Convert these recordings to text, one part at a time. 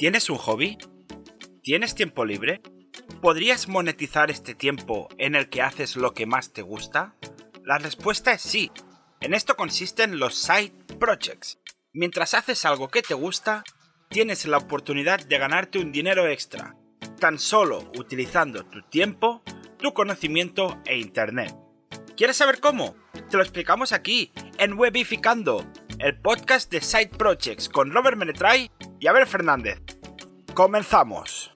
¿Tienes un hobby? ¿Tienes tiempo libre? ¿Podrías monetizar este tiempo en el que haces lo que más te gusta? La respuesta es sí. En esto consisten los side projects. Mientras haces algo que te gusta, tienes la oportunidad de ganarte un dinero extra, tan solo utilizando tu tiempo, tu conocimiento e internet. ¿Quieres saber cómo? Te lo explicamos aquí, en Webificando, el podcast de Side Projects con Robert Menetray y Abel Fernández. Comenzamos.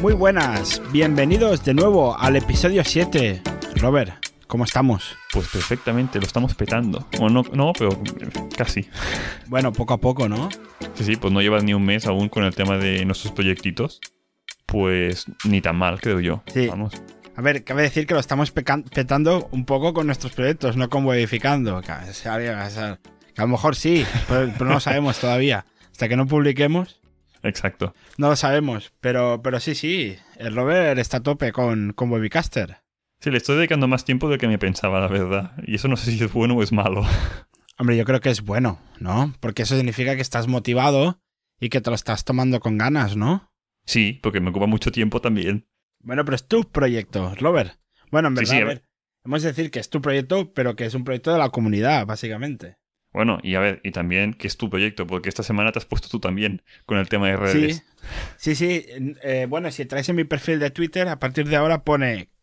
Muy buenas, bienvenidos de nuevo al episodio 7. Robert, ¿cómo estamos? Pues perfectamente, lo estamos petando. O no, no, pero casi. Bueno, poco a poco, ¿no? Sí, sí, pues no llevas ni un mes aún con el tema de nuestros proyectitos. Pues ni tan mal, creo yo. Sí. Vamos. A ver, cabe decir que lo estamos petando un poco con nuestros proyectos, no con Webificando. Que a lo mejor sí, pero, pero no lo sabemos todavía. Hasta que no publiquemos, Exacto. no lo sabemos. Pero, pero sí, sí, el Robert está a tope con, con Webicaster. Sí, le estoy dedicando más tiempo del que me pensaba, la verdad. Y eso no sé si es bueno o es malo. Hombre, yo creo que es bueno, ¿no? Porque eso significa que estás motivado y que te lo estás tomando con ganas, ¿no? Sí, porque me ocupa mucho tiempo también. Bueno, pero es tu proyecto, Robert. Bueno, en verdad, sí, a a ver, ver. hemos de decir que es tu proyecto, pero que es un proyecto de la comunidad, básicamente. Bueno, y a ver, y también que es tu proyecto, porque esta semana te has puesto tú también con el tema de redes. Sí, sí, sí. eh, bueno, si traes en mi perfil de Twitter, a partir de ahora pone "Ah,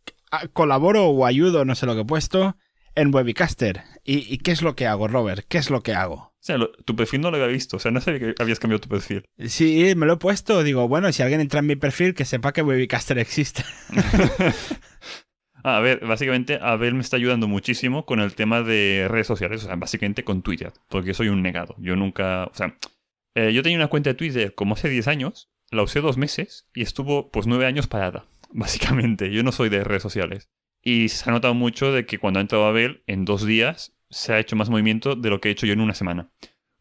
colaboro o ayudo, no sé lo que he puesto, en Webicaster. ¿Y, y qué es lo que hago, Robert? ¿Qué es lo que hago? O sea, lo- tu perfil no lo había visto. O sea, no sabía que habías cambiado tu perfil. Sí, me lo he puesto. Digo, bueno, si alguien entra en mi perfil, que sepa que Webicaster existe. Ah, a ver, básicamente Abel me está ayudando muchísimo con el tema de redes sociales, o sea, básicamente con Twitter, porque soy un negado. Yo nunca, o sea, eh, yo tenía una cuenta de Twitter como hace 10 años, la usé dos meses y estuvo pues 9 años parada, básicamente. Yo no soy de redes sociales. Y se ha notado mucho de que cuando ha entrado Abel, en dos días se ha hecho más movimiento de lo que he hecho yo en una semana.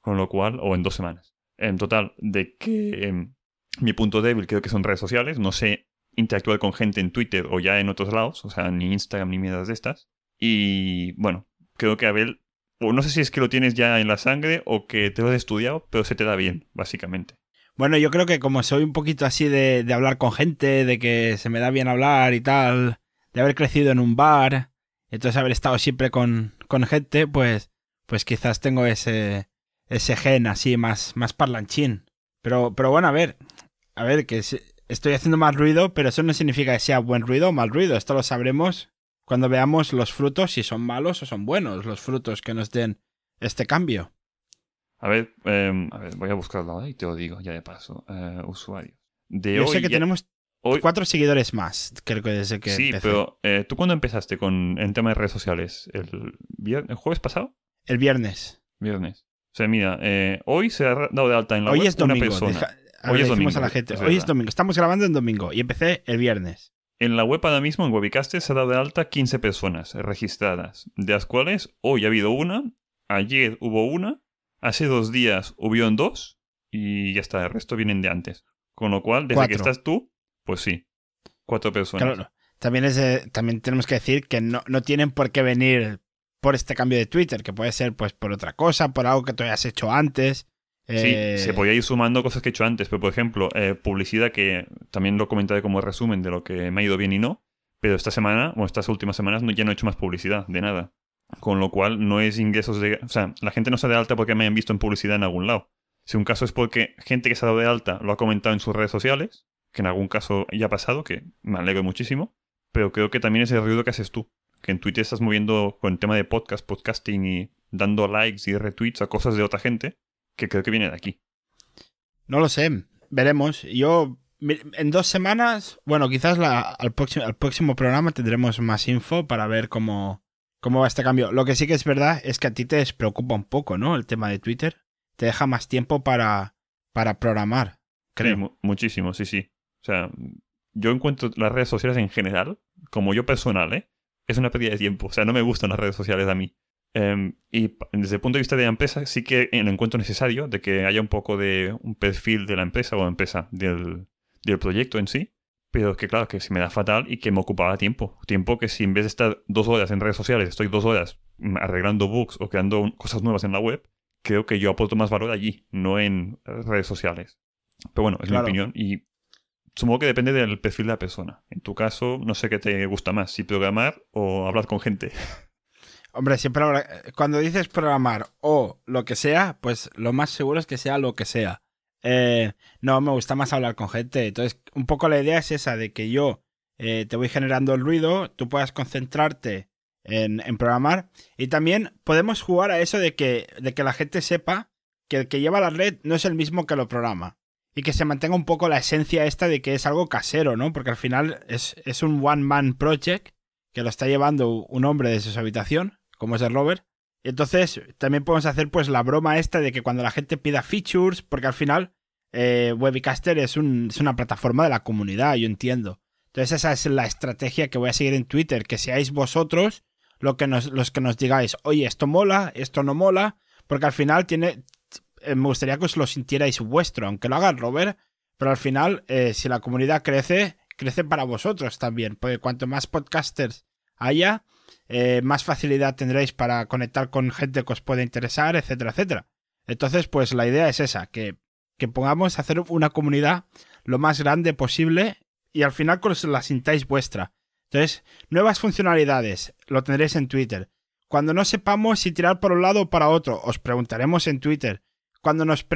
Con lo cual, o en dos semanas. En total, de que em, mi punto débil creo que son redes sociales, no sé interactuar con gente en Twitter o ya en otros lados, o sea, ni Instagram ni mierdas de estas. Y bueno, creo que Abel, o no sé si es que lo tienes ya en la sangre o que te lo has estudiado, pero se te da bien, básicamente. Bueno, yo creo que como soy un poquito así de, de hablar con gente, de que se me da bien hablar y tal, de haber crecido en un bar, entonces haber estado siempre con, con gente, pues, pues quizás tengo ese, ese gen así más, más parlanchín. Pero, pero bueno, a ver, a ver, que estoy haciendo más ruido, pero eso no significa que sea buen ruido o mal ruido. Esto lo sabremos cuando veamos los frutos, si son malos o son buenos los frutos que nos den este cambio. A ver, em, a ver, voy a buscarlo ahora y te lo digo ya de paso. Eh, usuarios. De Yo hoy sé que ya- tenemos hoy- cuatro seguidores más, creo que desde que sí, empecé. pero eh, ¿tú cuándo empezaste con en tema de redes sociales? ¿El, vier- ¿El jueves pasado? El viernes. Viernes. O sea, mira, eh, hoy se ha dado de alta en la Hoy web es una persona. deja- Hoy es domingo, a la gente. es Hoy es domingo. Estamos grabando en domingo y empecé el viernes. En la web ahora mismo, en Webicaster, se ha dado de alta 15 personas registradas, de las cuales hoy ha habido una, ayer hubo una, hace dos días hubieron dos y ya está, el resto vienen de antes. Con lo cual, desde que estás tú, pues sí, cuatro personas. Claro. También, es, eh, también tenemos que decir que no, no tienen por qué venir por este cambio de Twitter, que puede ser pues por otra cosa, por algo que tú hayas hecho antes. Sí, Eh, se podía ir sumando cosas que he hecho antes, pero por ejemplo, eh, publicidad que también lo comentaré como resumen de lo que me ha ido bien y no, pero esta semana, o estas últimas semanas, no, ya no he hecho más publicidad, de nada. Con lo cual no es ingresos de... O sea, la gente no se da de alta porque me hayan visto en publicidad en algún lado. Si un caso es porque gente que se ha dado de alta lo ha comentado en sus redes sociales, que en algún caso ya ha pasado, que me alegro muchísimo, pero creo que también es el ruido que haces tú, que en Twitter estás moviendo con el tema de podcast, podcasting y dando likes y retweets a cosas de otra gente, que creo que viene de aquí. No lo sé. Veremos. Yo. En dos semanas, bueno, quizás al, próximo, al próximo programa tendremos más info para ver cómo, cómo va este cambio. Lo que sí que es verdad es que a ti te despreocupa un poco, ¿no? El tema de Twitter. Te deja más tiempo para, para programar, creo. Sí, mu- muchísimo, sí, sí. O sea, yo encuentro las redes sociales en general, como yo personal, ¿eh? Es una pérdida de tiempo. O sea, no me gustan las redes sociales a mí. Em, y desde el punto de vista de la empresa, sí que lo encuentro necesario de que haya un poco de un perfil de la empresa o empresa del, del proyecto en sí. Pero que claro, que se me da fatal y que me ocupaba tiempo. Tiempo que si en vez de estar dos horas en redes sociales, estoy dos horas arreglando bugs o creando cosas nuevas en la web, creo que yo aporto más valor allí, no en redes sociales. Pero bueno, es mi opinión y supongo que depende del perfil de la persona. En tu caso, no sé qué te gusta más, si programar o hablar con gente. Hombre, siempre cuando dices programar o lo que sea, pues lo más seguro es que sea lo que sea. Eh, no, me gusta más hablar con gente. Entonces, un poco la idea es esa de que yo eh, te voy generando el ruido, tú puedas concentrarte en, programar. Y también podemos jugar a eso de que, de que la gente sepa que el que lleva la red no es el mismo que lo programa. Y que se mantenga un poco la esencia esta de que es algo casero, ¿no? Porque al final es, es un one-man project que lo está llevando un hombre desde su habitación como es el rover. Entonces también podemos hacer pues la broma esta de que cuando la gente pida features, porque al final eh, Webicaster es, una plataforma de la comunidad, yo entiendo. Entonces esa es la estrategia que voy a seguir en Twitter, que seáis vosotros lo que nos, los que nos digáis, oye, esto mola, esto no mola, porque al final tiene, eh, me gustaría que os lo sintierais vuestro, aunque lo haga rover, pero al final, eh, si la comunidad crece, crece para vosotros también, porque cuanto más podcasters haya, eh, más facilidad tendréis para conectar con gente que os pueda interesar, etcétera, etcétera. Entonces, pues la idea es esa, que, que pongamos a hacer una comunidad lo más grande posible y al final os la sintáis vuestra. Entonces, nuevas funcionalidades, lo tendréis en Twitter. Cuando no sepamos si tirar por un lado o para otro, os preguntaremos en Twitter. Cuando nos,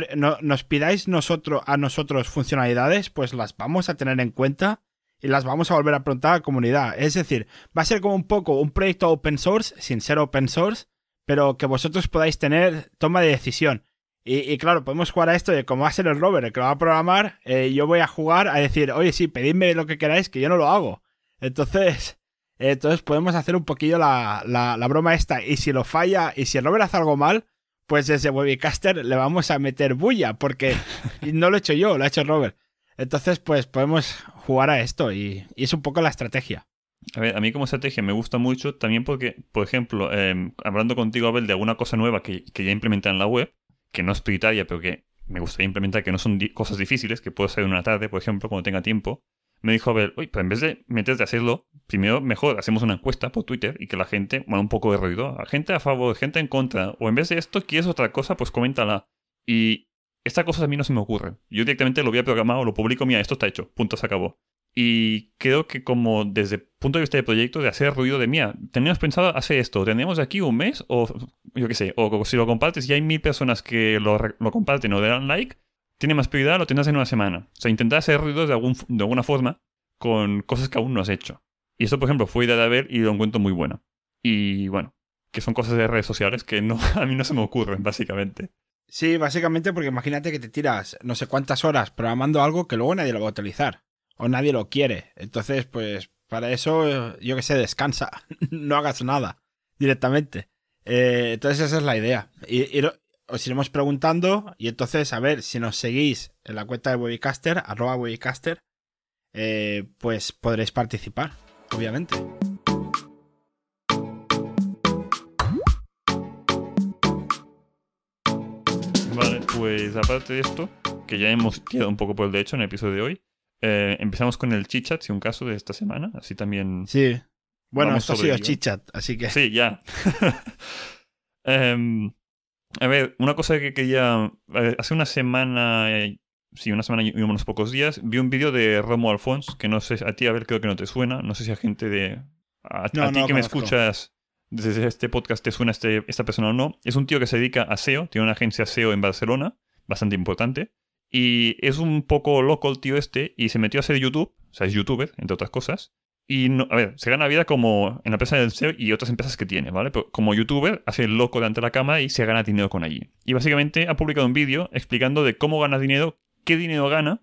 nos pidáis nosotros, a nosotros funcionalidades, pues las vamos a tener en cuenta y las vamos a volver a preguntar a la comunidad. Es decir, va a ser como un poco un proyecto open source, sin ser open source, pero que vosotros podáis tener toma de decisión. Y, claro, podemos jugar a esto de cómo va a ser el rover el que lo va a programar, eh, yo voy a jugar a decir, oye, sí, pedidme lo que queráis, que yo no lo hago. Entonces, entonces podemos hacer un poquillo la, la, la broma esta. Y si lo falla, y si el rover hace algo mal, pues desde Webicaster le vamos a meter bulla, porque no lo he hecho yo, lo ha hecho Robert. Entonces, pues podemos jugar a esto y, es un poco la estrategia. A ver, a mí como estrategia me gusta mucho también porque, por ejemplo, em, hablando contigo, Abel, de alguna cosa nueva que, ya implementé en la web, que no es prioritaria, pero que me gustaría implementar, que no son cosas difíciles, que puedo hacer en una tarde, por ejemplo, cuando tenga tiempo, me dijo Abel, oye, pues en vez de meterte a hacerlo, primero mejor hacemos una encuesta por Twitter y que la gente, bueno, un poco de ruido, gente a favor, gente en contra, o en vez de esto quieres otra cosa, pues coméntala. Y esta cosa a mí no se me ocurre. Yo directamente lo voy a programar o lo publico, mira, esto está hecho, punto, se acabó. Y creo que como desde el punto de vista de proyecto, de hacer ruido de mía, teníamos pensado hacer esto, tenemos aquí un mes, o yo qué sé, o si lo compartes y hay mil personas que lo, comparten o le dan like, tiene más prioridad, lo tendrás en una semana. O sea, intentar hacer ruido de, algún, de alguna forma con cosas que aún no has hecho. Y eso, por ejemplo, fue idea de ver y lo encuentro muy buena. Y bueno, que son cosas de redes sociales que no, a mí no se me ocurren, básicamente. Sí, básicamente porque imagínate que te tiras no sé cuántas horas programando algo que luego nadie lo va a utilizar o nadie lo quiere. Entonces, pues para eso, yo que sé, descansa, no hagas nada directamente. Eh, entonces esa es la idea. Y, os iremos preguntando y entonces a ver si nos seguís en la cuenta de Webicaster, arroba Webicaster, eh, pues podréis participar, obviamente. Pues aparte de esto, que ya hemos quedado un poco por el de hecho en el episodio de hoy, eh, empezamos con el chichat, si un caso de esta semana, así también... Sí. Bueno, esto ha sido chichat, así que... Sí, ya. Em, a ver, una cosa que quería... Hace una semana... sí, una semana y unos pocos días, vi un vídeo de Romo Alfons, que no sé, a ti, a ver, creo que no te suena, no sé si a gente de... A, ti que me escuchas desde este podcast te suena este, esta persona o no. Es un tío que se dedica a SEO, tiene una agencia SEO en Barcelona, bastante importante. Y es un poco loco el tío este y se metió a hacer YouTube, o sea, es youtuber, entre otras cosas. Y, no, a ver, se gana vida como en la empresa del SEO y otras empresas que tiene, ¿vale? Pero como youtuber, hace el loco delante de la cámara y se gana dinero con allí. Y básicamente ha publicado un vídeo explicando de cómo gana dinero, qué dinero gana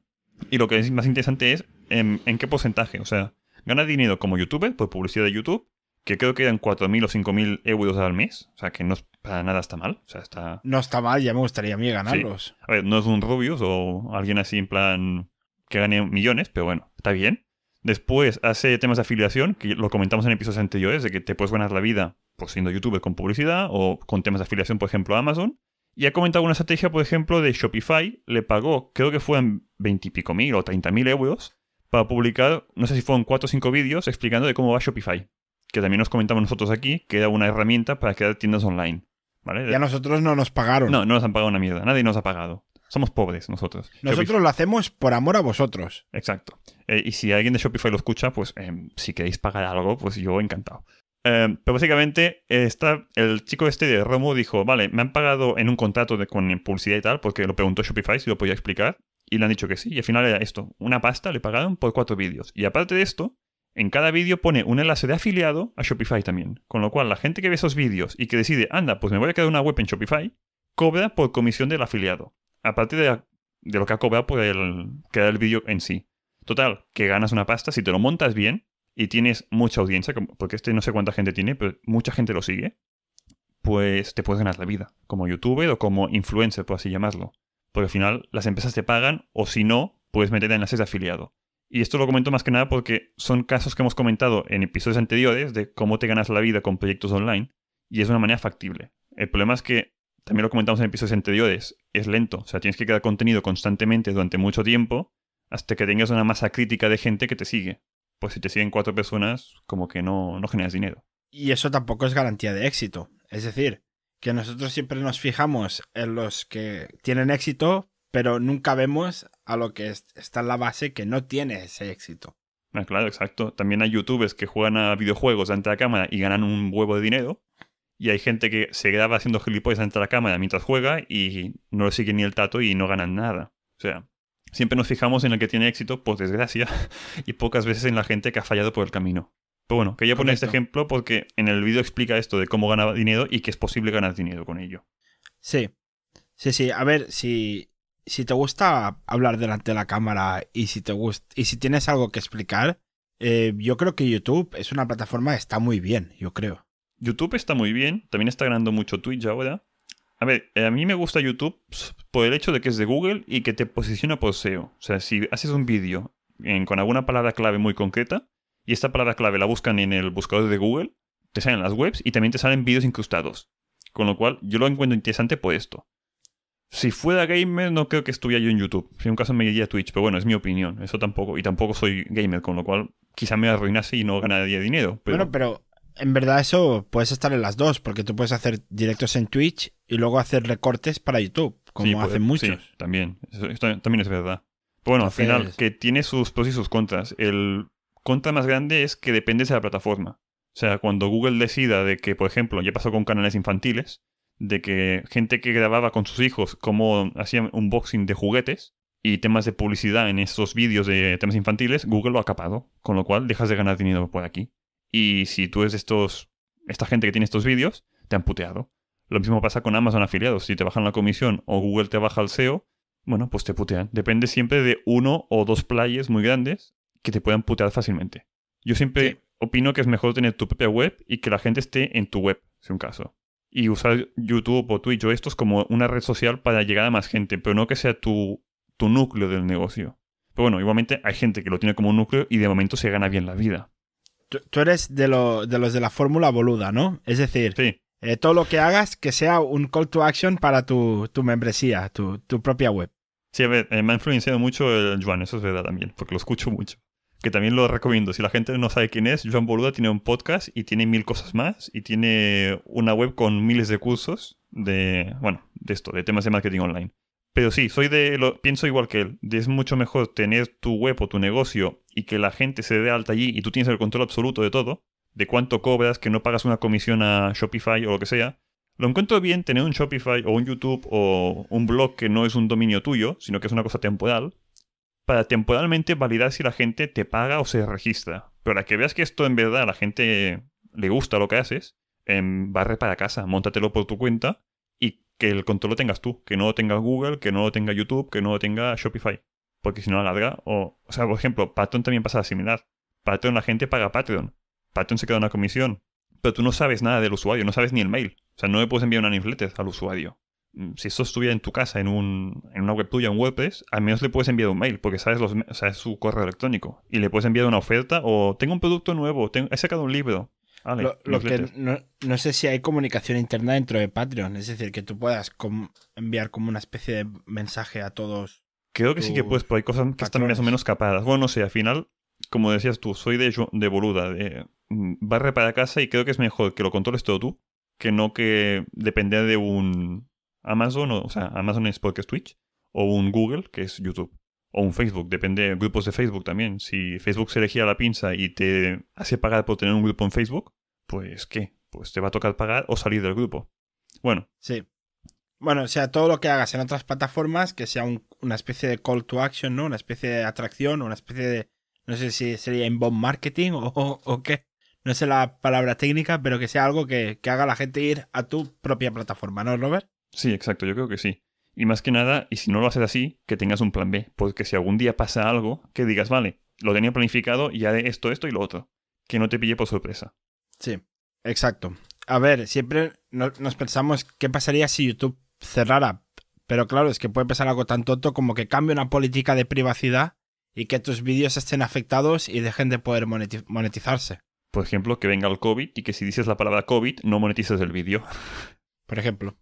y lo que es más interesante es en, en qué porcentaje. O sea, gana dinero como youtuber por publicidad de YouTube que creo que eran 4.000 o 5.000 euros al mes. O sea, que no para nada está mal. O sea, está... No está mal, ya me gustaría a mí ganarlos. A ver, no es un Rubius o alguien así en plan que gane millones, pero bueno, está bien. Después hace temas de afiliación, que lo comentamos en episodios anteriores, de que te puedes ganar la vida pues siendo youtuber con publicidad o con temas de afiliación, por ejemplo, a Amazon. Y ha comentado una estrategia, por ejemplo, de Shopify. Le pagó, creo que fueron 20 y pico mil o 30 mil euros para publicar, no sé si fueron 4 o 5 vídeos explicando de cómo va Shopify. Que también nos comentamos nosotros aquí, que era una herramienta para crear tiendas online. ¿vale? Y a nosotros no nos pagaron. No, no nos han pagado una mierda. Nadie nos ha pagado. Somos pobres nosotros. Nosotros lo hacemos por amor a vosotros. Exacto. Eh, y si alguien de Shopify lo escucha, pues eh, si queréis pagar algo, pues yo encantado. Eh, pero básicamente está, el chico este de Romo dijo, vale, me han pagado en un contrato de, con publicidad y tal, porque lo preguntó Shopify si lo podía explicar, y le han dicho que sí, y al final era esto, una pasta le pagaron por cuatro vídeos. Y aparte de esto, en cada vídeo pone un enlace de afiliado a Shopify también. Con lo cual, la gente que ve esos vídeos y que decide, anda, pues me voy a crear una web en Shopify, cobra por comisión del afiliado. Aparte de, de lo que ha cobrado por el, crear el vídeo en sí. Total, que ganas una pasta si te lo montas bien y tienes mucha audiencia, porque este no sé cuánta gente tiene, pero mucha gente lo sigue, pues te puedes ganar la vida, como youtuber o como influencer, por así llamarlo. Porque al final las empresas te pagan o si no, puedes meter enlaces de afiliado. Y esto lo comento más que nada porque son casos que hemos comentado en episodios anteriores de cómo te ganas la vida con proyectos online y es una manera factible. El problema es que, también lo comentamos en episodios anteriores, es lento. O sea, tienes que crear contenido constantemente durante mucho tiempo hasta que tengas una masa crítica de gente que te sigue pues si te siguen cuatro personas, como que no, no generas dinero. Y eso tampoco es garantía de éxito. Es decir, que nosotros siempre nos fijamos en los que tienen éxito, pero nunca vemos a lo que está en la base que no tiene ese éxito. Ah, claro, exacto. También hay youtubers que juegan a videojuegos ante la cámara y ganan un huevo de dinero. Y hay gente que se graba haciendo gilipollas ante la cámara mientras juega y no le sigue ni el tato y no ganan nada. O sea, Siempre nos fijamos en el que tiene éxito, por desgracia, y pocas veces en la gente que ha fallado por el camino. Pero bueno, quería poner este ejemplo porque en el vídeo explica esto de cómo ganar dinero y que es posible ganar dinero con ello. Sí. Sí, sí. A ver, si, si te gusta hablar delante de la cámara y si te y si tienes algo que explicar, eh, yo creo que YouTube es una plataforma que está muy bien, yo creo. YouTube está muy bien, también está ganando mucho Twitch ahora. A ver, eh, a mí me gusta YouTube por el hecho de que es de Google y que te posiciona por SEO. O sea, si haces un vídeo con alguna palabra clave muy concreta y esta palabra clave la buscan en el buscador de Google, te salen las webs y también te salen vídeos incrustados. Con lo cual, yo lo encuentro interesante por esto. Si fuera gamer, no creo que estuviera yo en YouTube. Si en un caso me iría a Twitch, pero bueno, es mi opinión. Eso tampoco. Y tampoco soy gamer, con lo cual quizá me arruinase y no ganaría dinero. Bueno, pero en verdad eso puedes estar en las dos, porque tú puedes hacer directos en Twitch y luego hacer recortes para YouTube, como hacen muchos. Sí, también. Eso, también es verdad. bueno, al final, que tiene sus pros y sus contras. El contra más grande es que depende de la plataforma. O sea, cuando Google decida de que, por ejemplo, ya pasó con canales infantiles, de que gente que grababa con sus hijos cómo hacían unboxing de juguetes y temas de publicidad en esos vídeos de temas infantiles, Google lo ha capado. Con lo cual dejas de ganar dinero por aquí. Y si tú eres estos, esta gente que tiene estos vídeos, te han puteado. Lo mismo pasa con Amazon afiliados. Si te bajan la comisión o Google te baja el SEO, bueno, pues te putean. Depende siempre de uno o dos players muy grandes que te puedan putear fácilmente. Yo siempre opino que es mejor tener tu propia web y que la gente esté en tu web, si un caso. Y usar YouTube o Twitch o estos como una red social para llegar a más gente, pero no que sea tu, tu núcleo del negocio. Pero bueno, igualmente hay gente que lo tiene como un núcleo y de momento se gana bien la vida. Tú, eres de, de los de la fórmula boluda, ¿no? Es decir, eh, todo lo que hagas que sea un call to action para tu, membresía, tu, propia web. Sí, a ver, eh, me ha influenciado mucho el Juan, eso es verdad también, porque lo escucho mucho. Que también lo recomiendo. Si la gente no sabe quién es, Juan Boluda tiene un podcast y tiene mil cosas más. Y tiene una web con miles de cursos de, bueno, de esto, de temas de marketing online. Pero sí, soy de lo, pienso igual que él. Es mucho mejor tener tu web o tu negocio y que la gente se dé alta allí y tú tienes el control absoluto de todo, de cuánto cobras, que no pagas una comisión a Shopify o lo que sea. Lo encuentro bien tener un Shopify o un YouTube o un blog que no es un dominio tuyo, sino que es una cosa temporal, para temporalmente validar si la gente te paga o se registra. Pero para que veas que esto en verdad a la gente le gusta lo que haces, en barre para casa, móntatelo por tu cuenta que el control lo tengas tú, que no lo tenga Google, que no lo tenga YouTube, que no lo tenga Shopify. Porque si no, alarga. O, o sea, por ejemplo, Patreon también pasa similar. Patreon la gente paga Patreon. Patreon se queda una comisión. Pero tú no sabes nada del usuario, no sabes ni el mail. O sea, no le puedes enviar una newsletter al usuario. Mm, si esto estuviera en tu casa, en, un, en una web tuya, en WordPress, al menos le puedes enviar un mail, porque sabes, los, o sea, es su correo electrónico. Y le puedes enviar una oferta o tengo un producto nuevo, he sacado un libro. Ale, Lo, lo que newsletter. no, no sé si hay comunicación interna dentro de Patreon, es decir, que tú puedas com- enviar como una especie de mensaje a todos. Creo que sí que puedes, pero hay cosas que están más o menos capadas. Bueno, no sé, al final, como decías tú, soy de, de boluda, de mm, barre para casa y creo que es mejor que lo controles todo tú que no que depender de un Amazon, o, sea, Amazon es porque es Twitch, o un Google, que es YouTube, o un Facebook, depende de grupos de Facebook también. Si Facebook se elegía la pinza y te hace pagar por tener un grupo en Facebook, pues ¿qué? Pues te va a tocar pagar o salir del grupo. Bueno, Sí. Bueno, o sea, todo lo que hagas en otras plataformas, que sea un- una especie de call to action, ¿no? Una especie de atracción, una especie de. No sé si sería inbound marketing o, o, qué. No sé la palabra técnica, pero que sea algo que, que haga la gente ir a tu propia plataforma, ¿no, Robert? Sí, exacto, yo creo que sí. Y más que nada, y si no lo haces así, que tengas un plan B. Porque si algún día pasa algo, que digas, vale, lo tenía planificado y haré esto, esto y lo otro. Que no te pille por sorpresa. Sí, exacto. A ver, siempre no- nos pensamos qué pasaría si YouTube cerrara. Pero claro, es que puede pasar algo tan tonto como que cambie una política de privacidad y que tus vídeos estén afectados y dejen de poder moneti- monetizarse. Por ejemplo, que venga el COVID y que si dices la palabra COVID no monetices el vídeo. por ejemplo.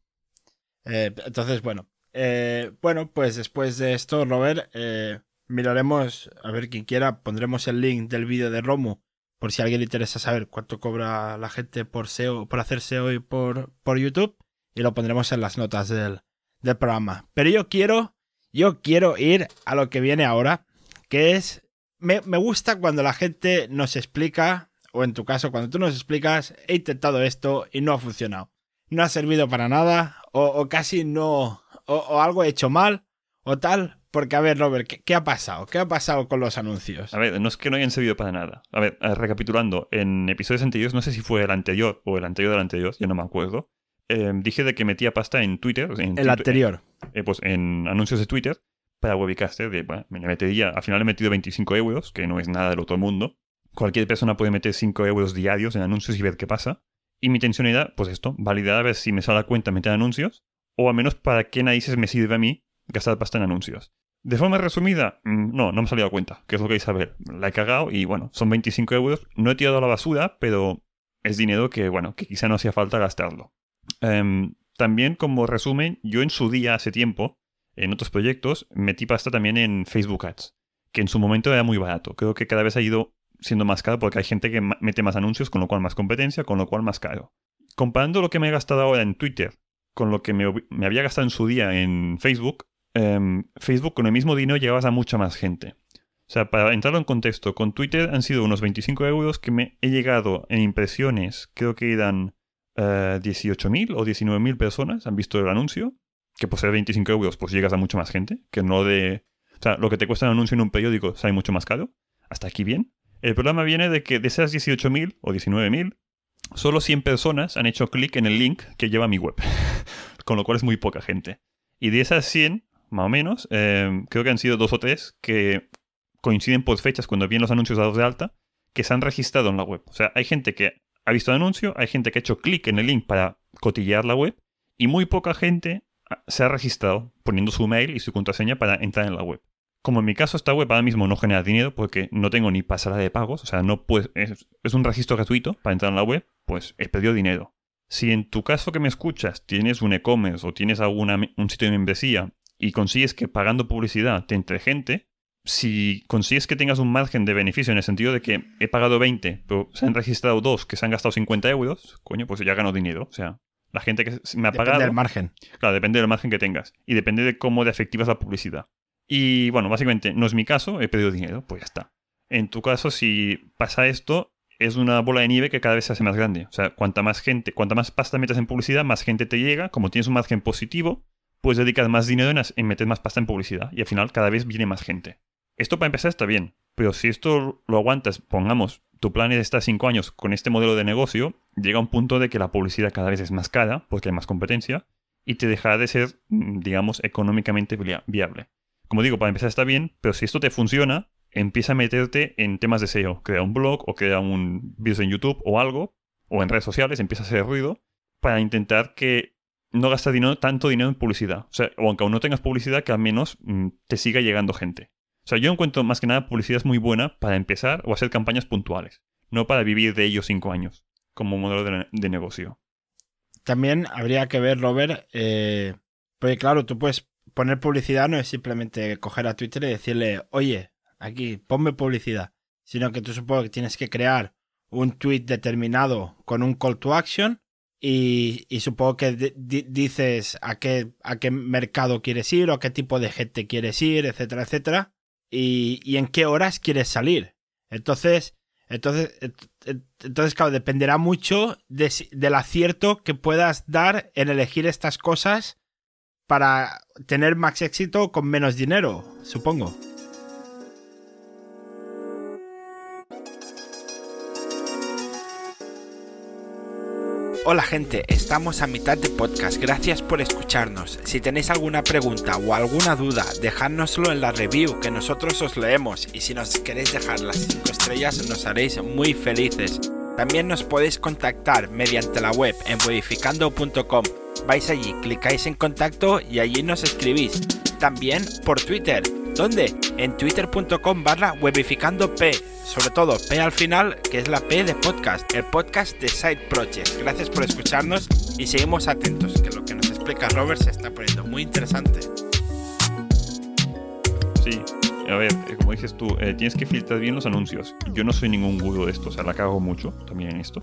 Eh, entonces, bueno. Eh, bueno, pues después de esto, Robert, eh, miraremos, a ver quien quiera, pondremos el link del vídeo de Romu, por si a alguien le interesa saber cuánto cobra la gente por SEO, por hacer SEO y por, por YouTube, y lo pondremos en las notas del, del programa. Pero yo quiero, yo quiero ir a lo que viene ahora, que es, me, me gusta cuando la gente nos explica, o en tu caso, cuando tú nos explicas, he intentado esto y no ha funcionado no ha servido para nada, o, o casi no, o, o algo he hecho mal, o tal. Porque, a ver, Robert, ¿qué, qué ha pasado? ¿Qué ha pasado con los anuncios? A ver, no es que no hayan servido para nada. A ver, eh, recapitulando, en episodios anteriores, no sé si fue el anterior o el anterior del anterior, ya no me acuerdo, eh, dije de que metía pasta en Twitter, en, El anterior. eh, pues en anuncios de Twitter para Webcaster. De, bueno, me metería, al final he metido 25 euros, que no es nada del otro mundo. Cualquier persona puede meter 5 euros diarios en anuncios y ver qué pasa. Y mi intención era, pues esto, validar a ver si me sale a cuenta meter anuncios, o al menos para qué narices me sirve a mí gastar pasta en anuncios. De forma resumida, mm, no, no me ha salido a cuenta, que es lo que saber. La he cagado y bueno, son 25 euros. No he tirado a la basura, pero es dinero que, bueno, que quizá no hacía falta gastarlo. Em, también, como resumen, yo en su día, hace tiempo, en otros proyectos, metí pasta también en Facebook Ads, que en su momento era muy barato. Creo que cada vez ha ido siendo más caro porque hay gente que mete más anuncios, con lo cual más competencia, con lo cual más caro. Comparando lo que me he gastado ahora en Twitter con lo que me había gastado en su día en Facebook, em, Facebook con el mismo dinero llegabas a mucha más gente. O sea, para entrarlo en contexto, con Twitter han sido unos 25 euros que me he llegado en impresiones, creo que eran eh, 18.000 o 19.000 personas han visto el anuncio, que por ser 25 euros pues llegas a mucha más gente, que no de... O sea, lo que te cuesta un anuncio en un periódico sale mucho más caro. Hasta aquí bien. El problema viene de que de esas 18.000 o 19.000, solo 100 personas han hecho clic en el link que lleva a mi web. Con lo cual es muy poca gente. Y de esas 100, más o menos, eh, creo que han sido dos o tres que coinciden por fechas cuando vienen los anuncios dados de alta, que se han registrado en la web. O sea, hay gente que ha visto el anuncio, hay gente que ha hecho clic en el link para cotillear la web, y muy poca gente se ha registrado poniendo su mail y su contraseña para entrar en la web. Como en mi caso esta web ahora mismo no genera dinero porque no tengo ni pasarela de pagos, o sea, no puedes, es, es un registro gratuito para entrar en la web, pues he perdido dinero. Si en tu caso que me escuchas tienes un e-commerce o tienes alguna, un sitio de membresía y consigues que pagando publicidad te entre gente, si consigues que tengas un margen de beneficio en el sentido de que he pagado 20, pero se han registrado dos que se han gastado 50 euros, coño, pues ya gano dinero. O sea, la gente que me ha Depende pagado... del margen. Claro, depende del margen que tengas. Y depende de cómo de efectiva es la publicidad. Y bueno, básicamente no es mi caso, he perdido dinero, pues ya está. En tu caso, si pasa esto, es una bola de nieve que cada vez se hace más grande. O sea, cuanta más gente, cuanta más pasta metes en publicidad, más gente te llega. Como tienes un margen positivo, puedes dedicar más dinero en, en meter más pasta en publicidad. Y al final cada vez viene más gente. Esto para empezar está bien. Pero si esto lo aguantas, pongamos, tu plan es estar 5 años con este modelo de negocio, llega un punto de que la publicidad cada vez es más cara, porque hay más competencia, y te dejará de ser, mm, digamos, económicamente via- viable. Como digo, para empezar está bien, pero si esto te funciona, empieza a meterte en temas de SEO. Crea un blog o crea un vídeo en YouTube o algo, o en redes sociales, empieza a hacer ruido, para intentar que no gastes tanto dinero en publicidad. O sea, o aunque aún no tengas publicidad, que al menos mm, te siga llegando gente. O sea, yo encuentro más que nada publicidad es muy buena para empezar o hacer campañas puntuales, no para vivir de ello cinco años. como modelo de, de negocio. También habría que ver, Robert, eh, porque claro, tú puedes poner publicidad, no es simplemente coger a Twitter y decirle, oye, aquí, ponme publicidad, sino que tú supongo que tienes que crear un tweet determinado con un call to action y, supongo que di- di- dices a qué, a qué mercado quieres ir o a qué tipo de gente quieres ir, etcétera, etcétera, y, en qué horas quieres salir. Entonces, entonces, ent- ent- entonces claro, dependerá mucho del acierto que puedas dar en elegir estas cosas para tener más éxito con menos dinero, supongo. Hola gente, estamos a mitad de podcast, gracias por escucharnos. Si tenéis alguna pregunta o alguna duda, dejádnoslo en la review que nosotros os leemos y si nos queréis dejar las 5 estrellas nos haréis muy felices. También nos podéis contactar mediante la web en webificando.com. Vais allí, clicáis en contacto y allí nos escribís. También por Twitter. ¿Dónde? En twitter.com barra webificandop. Sobre todo P al final, que es la P de podcast, el podcast de Side Project. Gracias por escucharnos y seguimos atentos, que lo que nos explica Robert se está poniendo muy interesante. Sí, a ver, eh, como dices tú, eh, tienes que filtrar bien los anuncios. Yo no soy ningún gurú de esto, o sea, la cago mucho también en esto.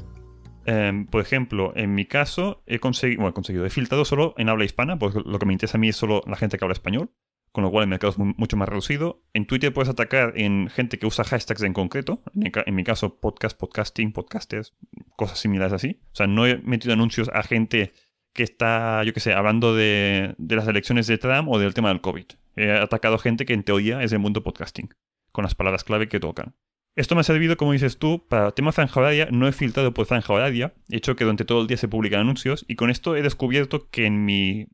Em, por ejemplo, en mi caso, he conseguido, he filtrado solo en habla hispana, porque lo que me interesa a mí es solo la gente que habla español, con lo cual el mercado es mu- mucho más reducido. En Twitter puedes atacar en gente que usa hashtags en concreto, en, en mi caso, podcast, podcasting, podcasters, cosas similares así. O sea, no he metido anuncios a gente que está, yo qué sé, hablando de, de las elecciones de Trump o del tema del COVID. He atacado gente que en teoría es del mundo podcasting, con las palabras clave que tocan. Esto me ha servido, como dices tú, para tema franja horaria. No he filtrado por franja horaria. He hecho que durante todo el día se publican anuncios. Y con esto he descubierto que en mi,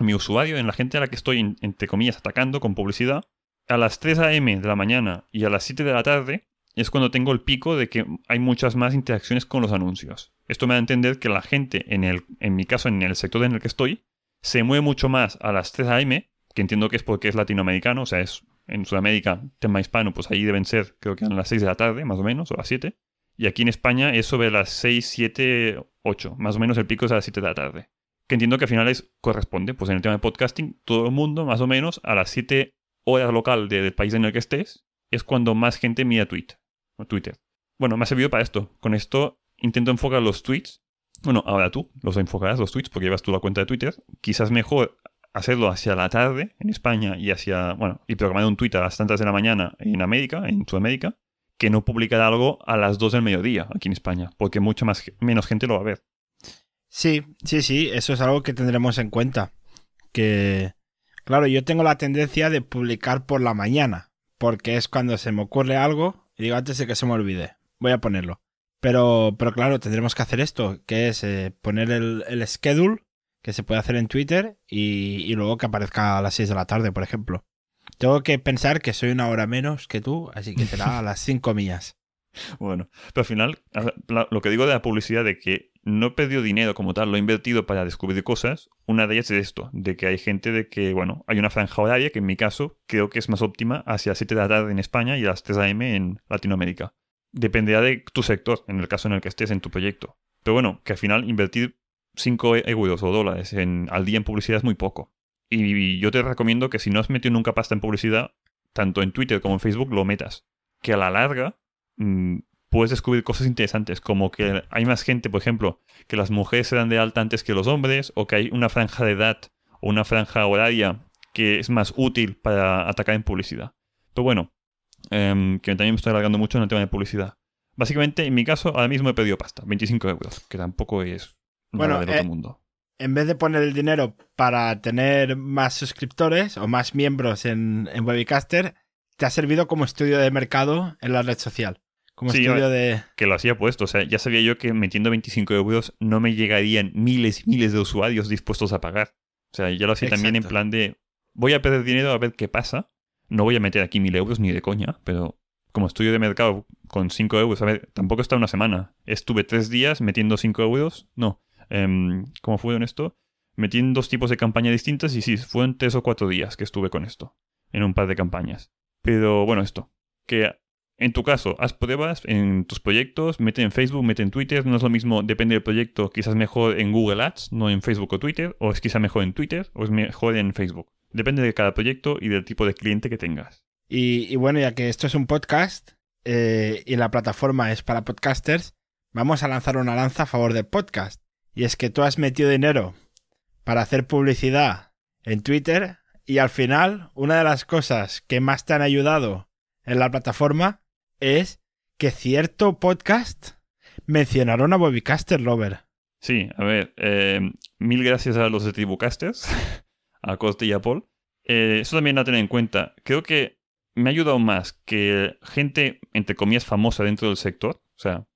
mi usuario, en la gente a la que estoy, en- entre comillas, atacando con publicidad, a las 3 a.m. de la mañana y a las 7 de la tarde es cuando tengo el pico de que hay muchas más interacciones con los anuncios. Esto me da a entender que la gente, en, el, en mi caso, en el sector en el que estoy, se mueve mucho más a las 3 a.m., que entiendo que es porque es latinoamericano, o sea, es en Sudamérica, tema hispano, pues ahí deben ser, creo que a las 6 de la tarde, más o menos, o las 7. Y aquí en España es sobre las 6, 7, 8, más o menos el pico es a las 7 de la tarde. Que entiendo que al final es, corresponde, pues en el tema de podcasting, todo el mundo, más o menos, a las 7 horas local de- del país en el que estés, es cuando más gente mira Twitter. Bueno, me ha servido para esto. Con esto intento enfocar los tweets. Bueno, ahora tú los enfocarás los tweets porque llevas tú la cuenta de Twitter. Quizás mejor hacerlo hacia la tarde en España y hacia, bueno, y programar un tweet a las tantas de la mañana en América, en Sudamérica, que no publicar algo a las 2 del mediodía aquí en España, porque mucha más menos gente lo va a ver. Sí, sí, sí, eso es algo que tendremos en cuenta. Que, claro, yo tengo la tendencia de publicar por la mañana, porque es cuando se me ocurre algo y digo antes de que se me olvide, voy a ponerlo. Pero, pero claro, tendremos que hacer esto, que es eh, poner el, el schedule que se puede hacer en Twitter y, luego que aparezca a las 6 de la tarde, por ejemplo. Tengo que pensar que soy una hora menos que tú, así que será a las 5 mías. Bueno, pero al final, lo que digo de la publicidad, de que no he perdido dinero como tal, lo he invertido para descubrir cosas, una de ellas es esto, de que hay gente de que, bueno, hay una franja horaria que en mi caso creo que es más óptima hacia las 7 de la tarde en España y a las 3 a.m. en Latinoamérica. Dependerá de tu sector, en el caso en el que estés en tu proyecto. Pero bueno, que al final invertir 5 euros o dólares al día en publicidad es muy poco. Y yo te recomiendo que si no has metido nunca pasta en publicidad, tanto en Twitter como en Facebook, lo metas. Que a la larga mm, puedes descubrir cosas interesantes, como que hay más gente, por ejemplo, que las mujeres se dan de alta antes que los hombres, o que hay una franja de edad o una franja horaria que es más útil para atacar en publicidad. Pero bueno, em, que también me estoy alargando mucho en el tema de publicidad. Básicamente, en mi caso, ahora mismo he pedido pasta, 25 euros, que tampoco es Bueno, del eh, otro mundo. en vez de poner el dinero para tener más suscriptores o más miembros en, en Webicaster, te ha servido como estudio de mercado en la red social. Como Sí, estudio de... que lo hacía puesto. O sea, ya sabía yo que metiendo 25 euros no me llegarían miles y miles de usuarios dispuestos a pagar. O sea, ya lo hacía también en plan de voy a perder dinero a ver qué pasa. No voy a meter aquí mil euros ni de coña, pero como estudio de mercado con 5 euros, a ver, tampoco está una semana. Estuve tres días metiendo 5 euros. No. Em, ¿Cómo fue en esto? Metí en dos tipos de campaña distintas y sí, fueron tres o cuatro días que estuve con esto. En un par de campañas. Pero bueno, esto. Que En tu caso, haz pruebas en tus proyectos, mete en Facebook, mete en Twitter, no es lo mismo, depende del proyecto, quizás mejor en Google Ads, no en Facebook o Twitter, o es quizás mejor en Twitter, o es mejor en Facebook. Depende de cada proyecto y del tipo de cliente que tengas. Y, y bueno, ya que esto es un podcast eh, y la plataforma es para podcasters, vamos a lanzar una lanza a favor del podcast. Y es que tú has metido dinero para hacer publicidad en Twitter y al final una de las cosas que más te han ayudado en la plataforma es que cierto podcast mencionaron a Bobbycaster Lover. Sí, a ver, eh, mil gracias a los de Tribucasters, a Coste y a Paul. Eh, eso también a tener en cuenta. Creo que me ha ayudado más que gente, entre comillas, famosa dentro del sector. O sea,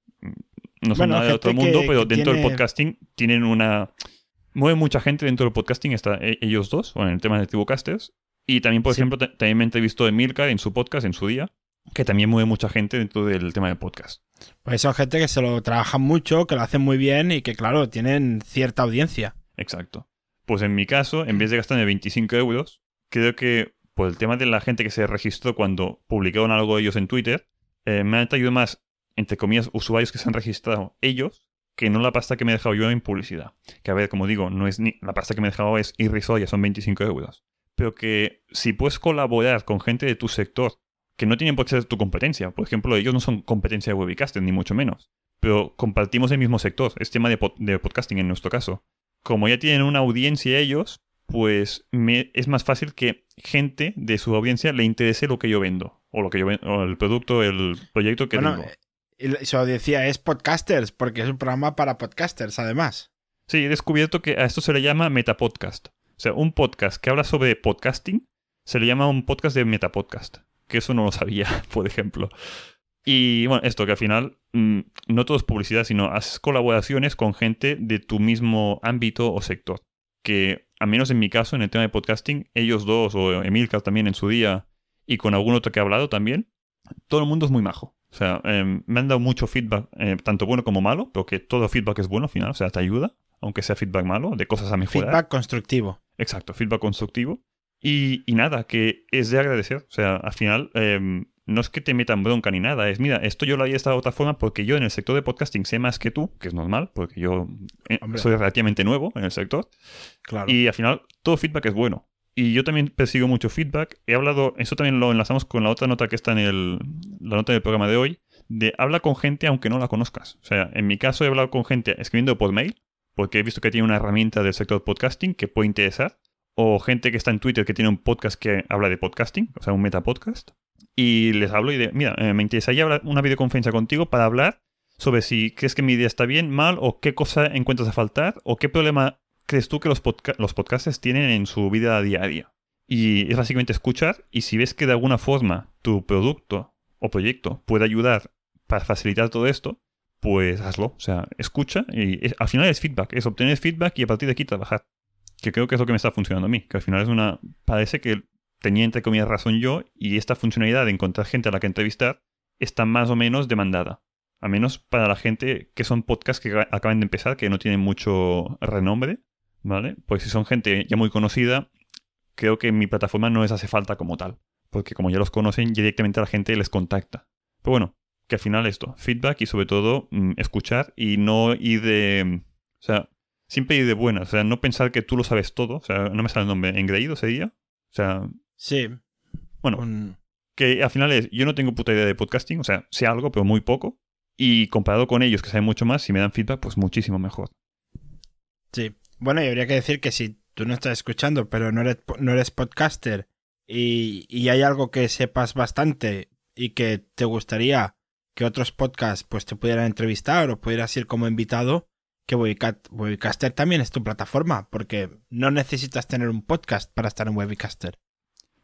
no son Bueno, nada de otro mundo, que- pero que dentro tiene- del podcasting tienen una... Mueve mucha gente dentro del podcasting, está e- ellos dos, bueno, en el tema de Tribucasters. Y también, por Sí. ejemplo, ta- también me entrevistó Emilcar en su podcast en su día, que también mueve mucha gente dentro del tema del podcast. Pues son gente que se lo trabajan mucho, que lo hacen muy bien y que, claro, tienen cierta audiencia. Exacto. Pues en mi caso, en vez de gastarme 25 euros, creo que por el tema de la gente que se registró cuando publicaron algo ellos en Twitter, eh, me han traído más, entre comillas, usuarios que se han registrado ellos que no la pasta que me he dejado yo en publicidad. Que a ver, como digo, no es ni la pasta que me he dejado es irrisoria, son 25 euros. Pero que si puedes colaborar con gente de tu sector que no tienen por ser tu competencia, por ejemplo, ellos no son competencia de Webcaster, ni mucho menos, pero compartimos el mismo sector, es tema de, pod- de podcasting en nuestro caso como ya tienen una audiencia ellos, pues me- es más fácil que gente de su audiencia le interese lo que yo vendo. O lo que yo o el producto, el proyecto que Bueno, tengo. Su audiencia es podcasters, porque es un programa para podcasters, además. Sí, he descubierto que a esto se le llama metapodcast. O sea, un podcast que habla sobre podcasting se le llama un podcast de metapodcast. Que eso no lo sabía, por ejemplo. Y bueno, esto que al final mm, no todo es publicidad, sino haces colaboraciones con gente de tu mismo ámbito o sector. Que, al menos en mi caso, en el tema de podcasting, ellos dos, o Emilcar también en su día, y con algún otro que ha hablado también, todo el mundo es muy majo. O sea, em, me han dado mucho feedback, eh, tanto bueno como malo, pero que todo feedback es bueno al final, o sea, te ayuda, aunque sea feedback malo, de cosas a mejorar. Feedback constructivo. Exacto, feedback constructivo. Y, y nada, que es de agradecer. O sea, al final, em, no es que te metan bronca ni nada. Es, mira, esto yo lo haría de esta otra forma porque yo en el sector de podcasting sé más que tú, que es normal, porque yo eh, soy relativamente nuevo en el sector. Claro. Y al final, todo feedback es bueno. Y yo también persigo mucho feedback. He hablado, eso también lo enlazamos con la otra nota que está en el, la nota del programa de hoy, de habla con gente aunque no la conozcas. O sea, en mi caso he hablado con gente escribiendo por mail, porque he visto que tiene una herramienta del sector podcasting que puede interesar. O gente que está en Twitter que tiene un podcast que habla de podcasting, o sea, un metapodcast. Y les hablo y de, mira, eh, me interesaría hablar una videoconferencia contigo para hablar sobre si crees que mi idea está bien, mal, o qué cosa encuentras a faltar, o qué problema crees tú que los, podca los podcasters tienen en su vida diaria. Y es básicamente escuchar, y si ves que de alguna forma tu producto o proyecto puede ayudar para facilitar todo esto, pues hazlo. O sea, escucha y es- al final es feedback, es obtener feedback y a partir de aquí trabajar. Que creo que es lo que me está funcionando a mí, que al final es una... Parece que tenía entre comillas razón yo y esta funcionalidad de encontrar gente a la que entrevistar está más o menos demandada. A menos para la gente que son podcasts que ac- acaban de empezar, que no tienen mucho renombre, ¿vale? Pues si son gente ya muy conocida, creo que mi plataforma no les hace falta como tal. Porque como ya los conocen, directamente la gente les contacta. Pero bueno, que al final esto, feedback y sobre todo mm, escuchar y no ir de... O sea, siempre ir de buenas. O sea, no pensar que tú lo sabes todo. O sea, no me sale el nombre. ¿Engreído sería? O sea, Sí. bueno, Un- que al final es, yo no tengo puta idea de podcasting, o sea, sé algo, pero muy poco. Y comparado con ellos, que saben mucho más, si me dan feedback, pues muchísimo mejor. Sí. Bueno, y habría que decir que si tú no estás escuchando, pero no eres, no eres podcaster y, y hay algo que sepas bastante y que te gustaría que otros podcasts pues te pudieran entrevistar o pudieras ir como invitado, que Webcaster también es tu plataforma, porque no necesitas tener un podcast para estar en Webcaster.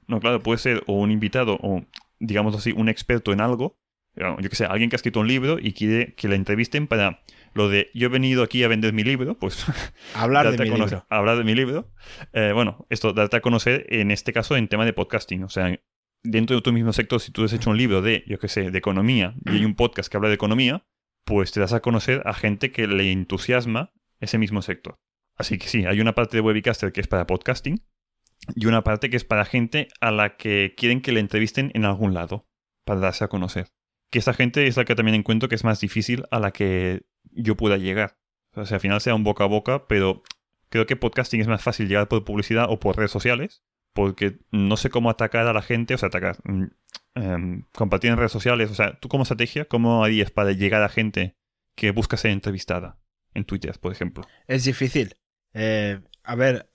No, claro, puede ser o un invitado o, digamos así, un experto en algo. Yo que sé, alguien que ha escrito un libro y quiere que la entrevisten para lo de yo he venido aquí a vender mi libro, pues Hablar de mi conocer, libro. hablar de mi libro. Eh, bueno, esto, darte a conocer en este caso en tema de podcasting. O sea, dentro de tu mismo sector, si tú has hecho un libro de, yo qué sé, de economía y hay un podcast que habla de economía, pues te das a conocer a gente que le entusiasma ese mismo sector. Así que sí, hay una parte de Webicaster que es para podcasting y una parte que es para gente a la que quieren que le entrevisten en algún lado, para darse a conocer. que esa gente es la que también encuentro que es más difícil a la que yo pueda llegar. O sea, al final sea un boca a boca, pero creo que podcasting es más fácil llegar por publicidad o por redes sociales, porque no sé cómo atacar a la gente, o sea, atacar, mm, em, compartir en redes sociales, o sea, tú como estrategia, ¿cómo harías para llegar a gente que busca ser entrevistada en Twitter, por ejemplo? Es difícil. Eh, a ver,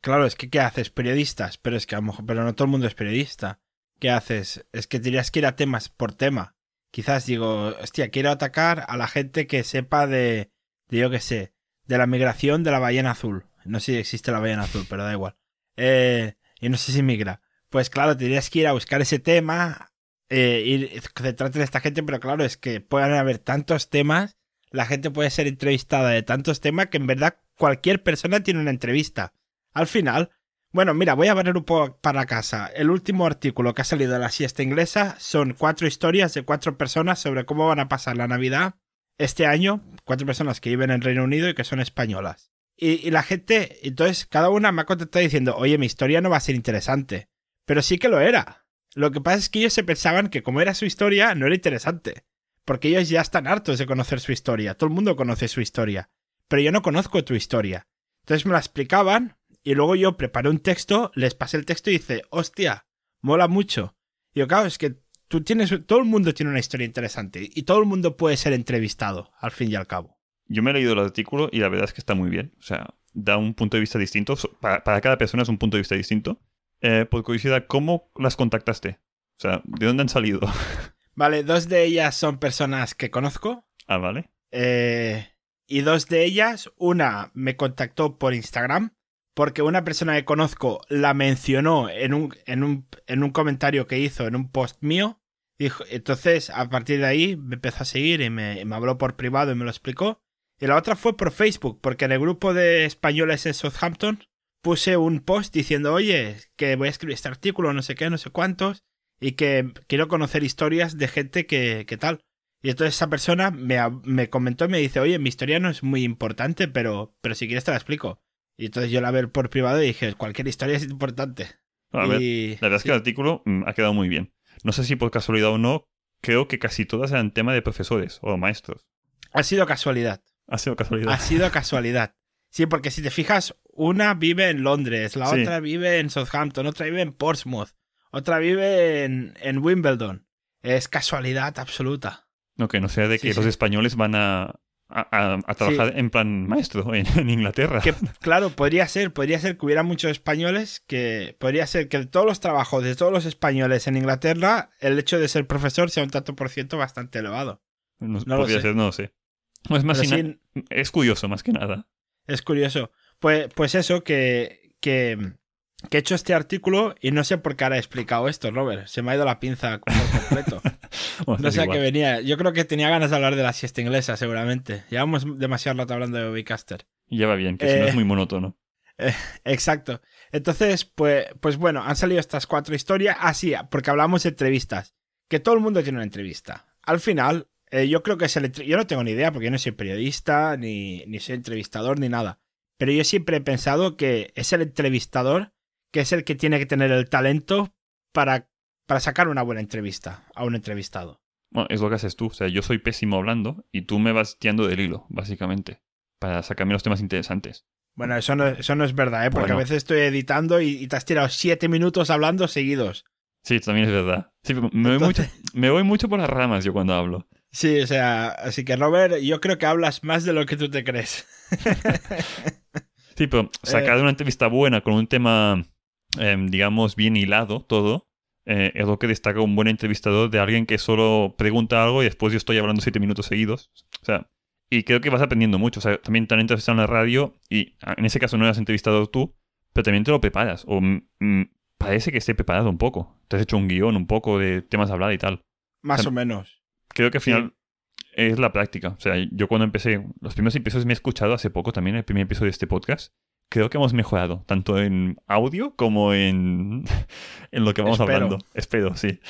claro, es que ¿qué haces? Periodistas, pero es que a lo mejor, pero no todo el mundo es periodista. ¿Qué haces? Es que tendrías que ir a temas por tema. Quizás digo, hostia, quiero atacar a la gente que sepa de, de yo qué sé, de la migración de la ballena azul. No sé si existe la ballena azul, pero da igual. Eh, y no sé si migra. Pues claro, tendrías que ir a buscar ese tema, eh, ir, centrarte en esta gente, pero claro, es que pueden haber tantos temas, la gente puede ser entrevistada de tantos temas que en verdad cualquier persona tiene una entrevista. Al final, bueno, mira, voy a ver un poco para casa. El último artículo que ha salido de la siesta inglesa son cuatro historias de cuatro personas sobre cómo van a pasar la Navidad este año. Cuatro personas que viven en Reino Unido y que son españolas. Y, la gente, entonces, cada una me ha contestado diciendo, oye, mi historia no va a ser interesante. Pero sí que lo era. Lo que pasa es que ellos se pensaban que como era su historia, no era interesante. Porque ellos ya están hartos de conocer su historia. Todo el mundo conoce su historia. Pero yo no conozco tu historia. Entonces me la explicaban y luego yo preparé un texto, les pasé el texto y dice, hostia, mola mucho. Y yo, claro, es que tú tienes, todo el mundo tiene una historia interesante y todo el mundo puede ser entrevistado, al fin y al cabo. Yo me he leído el artículo y la verdad es que está muy bien. O sea, da un punto de vista distinto. Para, cada persona es un punto de vista distinto. Eh, por curiosidad, ¿cómo las contactaste? O sea, ¿de dónde han salido? Vale, dos de ellas son personas que conozco. Ah, vale. Eh, y dos de ellas, una me contactó por Instagram porque una persona que conozco la mencionó en un, en un, en un comentario que hizo en un post mío. Dijo, entonces, a partir de ahí me empezó a seguir y me, habló por privado y me lo explicó. Y la otra fue por Facebook, porque en el grupo de españoles en Southampton puse un post diciendo, oye, que voy a escribir este artículo, no sé qué, no sé cuántos, y que quiero conocer historias de gente que, que tal. Y entonces esa persona me, me comentó y me dice, oye, mi historia no es muy importante, pero, pero si quieres te la explico. Y entonces yo la ver por privado y dije, cualquier historia es importante. A ver, la verdad es que el artículo mm, ha quedado muy bien. No sé si por casualidad o no, creo que casi todas eran tema de profesores o maestros. Ha sido casualidad. Ha sido casualidad. Ha sido casualidad. Sí, porque si te fijas, una vive en Londres, la otra vive en Southampton, otra vive en Portsmouth, otra vive en, en Wimbledon. Es casualidad absoluta. No, que no sea de que los españoles van a, a, trabajar en plan maestro en, Inglaterra. Que, claro, podría ser, podría ser que hubiera muchos españoles que podría ser que de todos los trabajos de todos los españoles en Inglaterra, el hecho de ser profesor sea un tanto por ciento bastante elevado. No, podría ser, no lo sé. Es, más es curioso, más que nada. Es curioso. Pues, pues eso, que, que que he hecho este artículo y no sé por qué ahora he explicado esto, Robert. Se me ha ido la pinza por completo. no sé a qué venía. Yo creo que tenía ganas de hablar de la siesta inglesa, seguramente. Llevamos demasiado rato hablando de Bobbycaster. Ya va bien, que si no es eh, muy monótono. Eh, exacto. Entonces, pues, pues bueno, han salido estas cuatro historias. Así, ah, porque hablamos de entrevistas. Que todo el mundo tiene una entrevista. Al final, eh, yo creo que es el... Yo no tengo ni idea porque yo no soy periodista, ni, ni soy entrevistador, ni nada. Pero yo siempre he pensado que es el entrevistador que es el que tiene que tener el talento para, para sacar una buena entrevista a un entrevistado. Bueno, es lo que haces tú. O sea, yo soy pésimo hablando y tú me vas tirando del hilo, básicamente, para sacarme los temas interesantes. Bueno, eso no, eso no es verdad, ¿eh? Porque a veces estoy editando y, te has tirado siete minutos hablando seguidos. Sí, también es verdad. me, voy mucho, me voy mucho por las ramas yo cuando hablo. Sí, o sea, así que Robert, yo creo que hablas más de lo que tú te crees. sí, pero sacar eh. una entrevista buena con un tema Em, digamos, bien hilado todo, eh, es lo que destaca un buen entrevistador de alguien que solo pregunta algo y después yo estoy hablando siete minutos seguidos. O sea, y creo que vas aprendiendo mucho. O sea, también te han entrevistado en la radio y ah, en ese caso no eras entrevistado tú, pero también te lo preparas. O parece que esté preparado un poco. Te has hecho un guion un poco de temas a hablar y tal. Más o, menos. Creo que al final es la práctica. O sea, yo cuando empecé, los primeros episodios me he escuchado hace poco también, el primer episodio de este podcast creo que hemos mejorado, tanto en audio como en, en lo que vamos hablando. Espero, sí.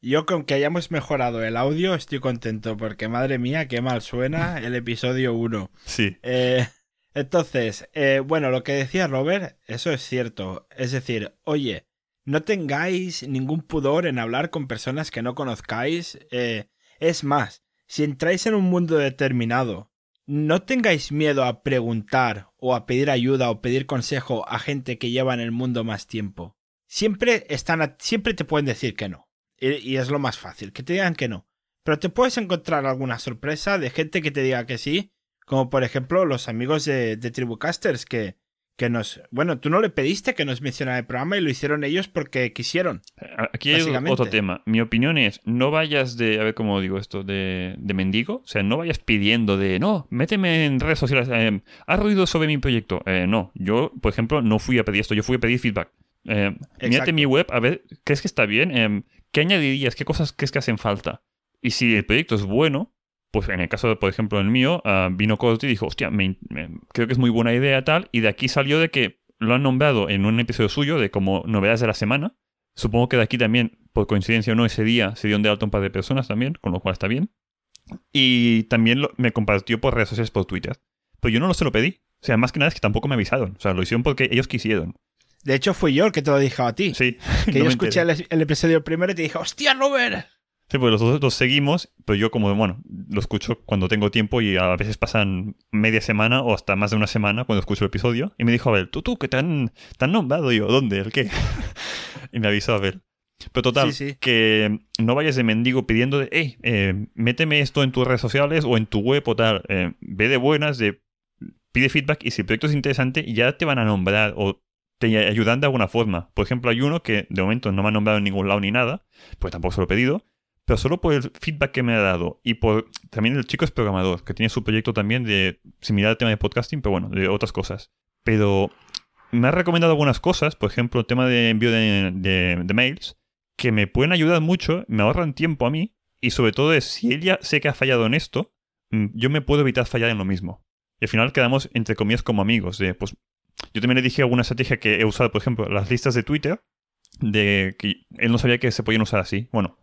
Yo con que hayamos mejorado el audio estoy contento porque madre mía, qué mal suena el episodio 1. Sí. Eh, entonces, eh, bueno, lo que decía Robert, eso es cierto. Es decir, oye, no tengáis ningún pudor en hablar con personas que no conozcáis. Eh, Es más, si entráis en un mundo determinado, no tengáis miedo a preguntar o a pedir ayuda o pedir consejo a gente que lleva en el mundo más tiempo. Siempre están, siempre te pueden decir que no. Y, es lo más fácil, que te digan que no. Pero te puedes encontrar alguna sorpresa de gente que te diga que sí, como por ejemplo los amigos de, de Tribucasters que, que nos... Bueno, tú no le pediste que nos mencionara el programa y lo hicieron ellos porque quisieron. Aquí hay otro tema. Mi opinión es, no vayas de... A ver cómo digo esto, de, de mendigo. O sea, no vayas pidiendo de, no, méteme en redes sociales. Eh, ¿Has ruido sobre mi proyecto? Eh, no, yo, por ejemplo, no fui a pedir esto, yo fui a pedir feedback. Eh, mírate mi web, a ver, ¿crees que está bien? Eh, ¿Qué añadirías? ¿Qué cosas crees que hacen falta? Y si el proyecto es bueno, pues en el caso, por ejemplo, el mío, uh, vino Cody y dijo, hostia, creo que es muy buena idea tal, y de aquí salió de que lo han nombrado en un episodio suyo de como novedades de la semana. Supongo que de aquí también, por coincidencia o no, ese día se dio de alto un par de personas también, con lo cual está bien. Y también me compartió por redes sociales, por Twitter. Pero yo no lo se lo pedí. O sea, más que nada es que tampoco me avisaron. O sea, lo hicieron porque ellos quisieron. De hecho, fui yo el que te lo dije a ti. Sí. Que yo escuché el, el, episodio primero y te dije, ¡hostia, Robert! Sí, pues los dos los seguimos, pero yo como, bueno, lo escucho cuando tengo tiempo y a veces pasan media semana o hasta más de una semana cuando escucho el episodio. Y me dijo, a ver, tú, tú, que te han, te han nombrado. Y yo, ¿dónde? ¿El qué? y me avisó, a ver. Pero total, que no vayas de mendigo pidiendo de, hey, eh, méteme esto en tus redes sociales o en tu web o tal. Eh, ve de buenas, de pide feedback y si el proyecto es interesante ya te van a nombrar o te ayudan de alguna forma. Por ejemplo, hay uno que de momento no me ha nombrado en ningún lado ni nada, pues tampoco se lo he pedido, pero solo por el feedback que me ha dado y por también el chico es programador, que tiene su proyecto también de similar al tema de podcasting, pero bueno, de otras cosas. Pero me ha recomendado algunas cosas, por ejemplo, el tema de envío de, mails, que me pueden ayudar mucho, me ahorran tiempo a mí, y sobre todo es, si ella sé que ha fallado en esto, mm, yo me puedo evitar fallar en lo mismo. Y al final quedamos, entre comillas, como amigos. De, pues, yo también le dije alguna estrategia que he usado, por ejemplo, las listas de Twitter, de que él no sabía que se podían usar así. Bueno,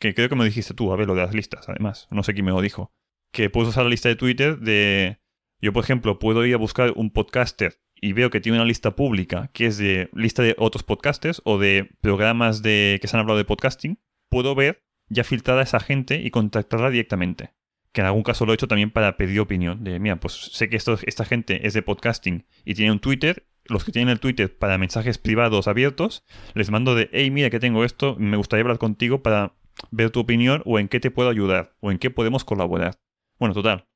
que creo que me dijiste tú, a ver, lo de las listas, además. No sé quién me lo dijo. Que puedes usar la lista de Twitter de... Yo, por ejemplo, puedo ir a buscar un podcaster y veo que tiene una lista pública que es de lista de otros podcasters o de programas de que se han hablado de podcasting. Puedo ver ya filtrada esa gente y contactarla directamente. Que en algún caso lo he hecho también para pedir opinión. De, mira, pues sé que esto, esta gente es de podcasting y tiene un Twitter los que tienen el Twitter para mensajes privados abiertos, les mando de, hey, mira que tengo esto, me gustaría hablar contigo para ver tu opinión o en qué te puedo ayudar o en qué podemos colaborar. Bueno, total.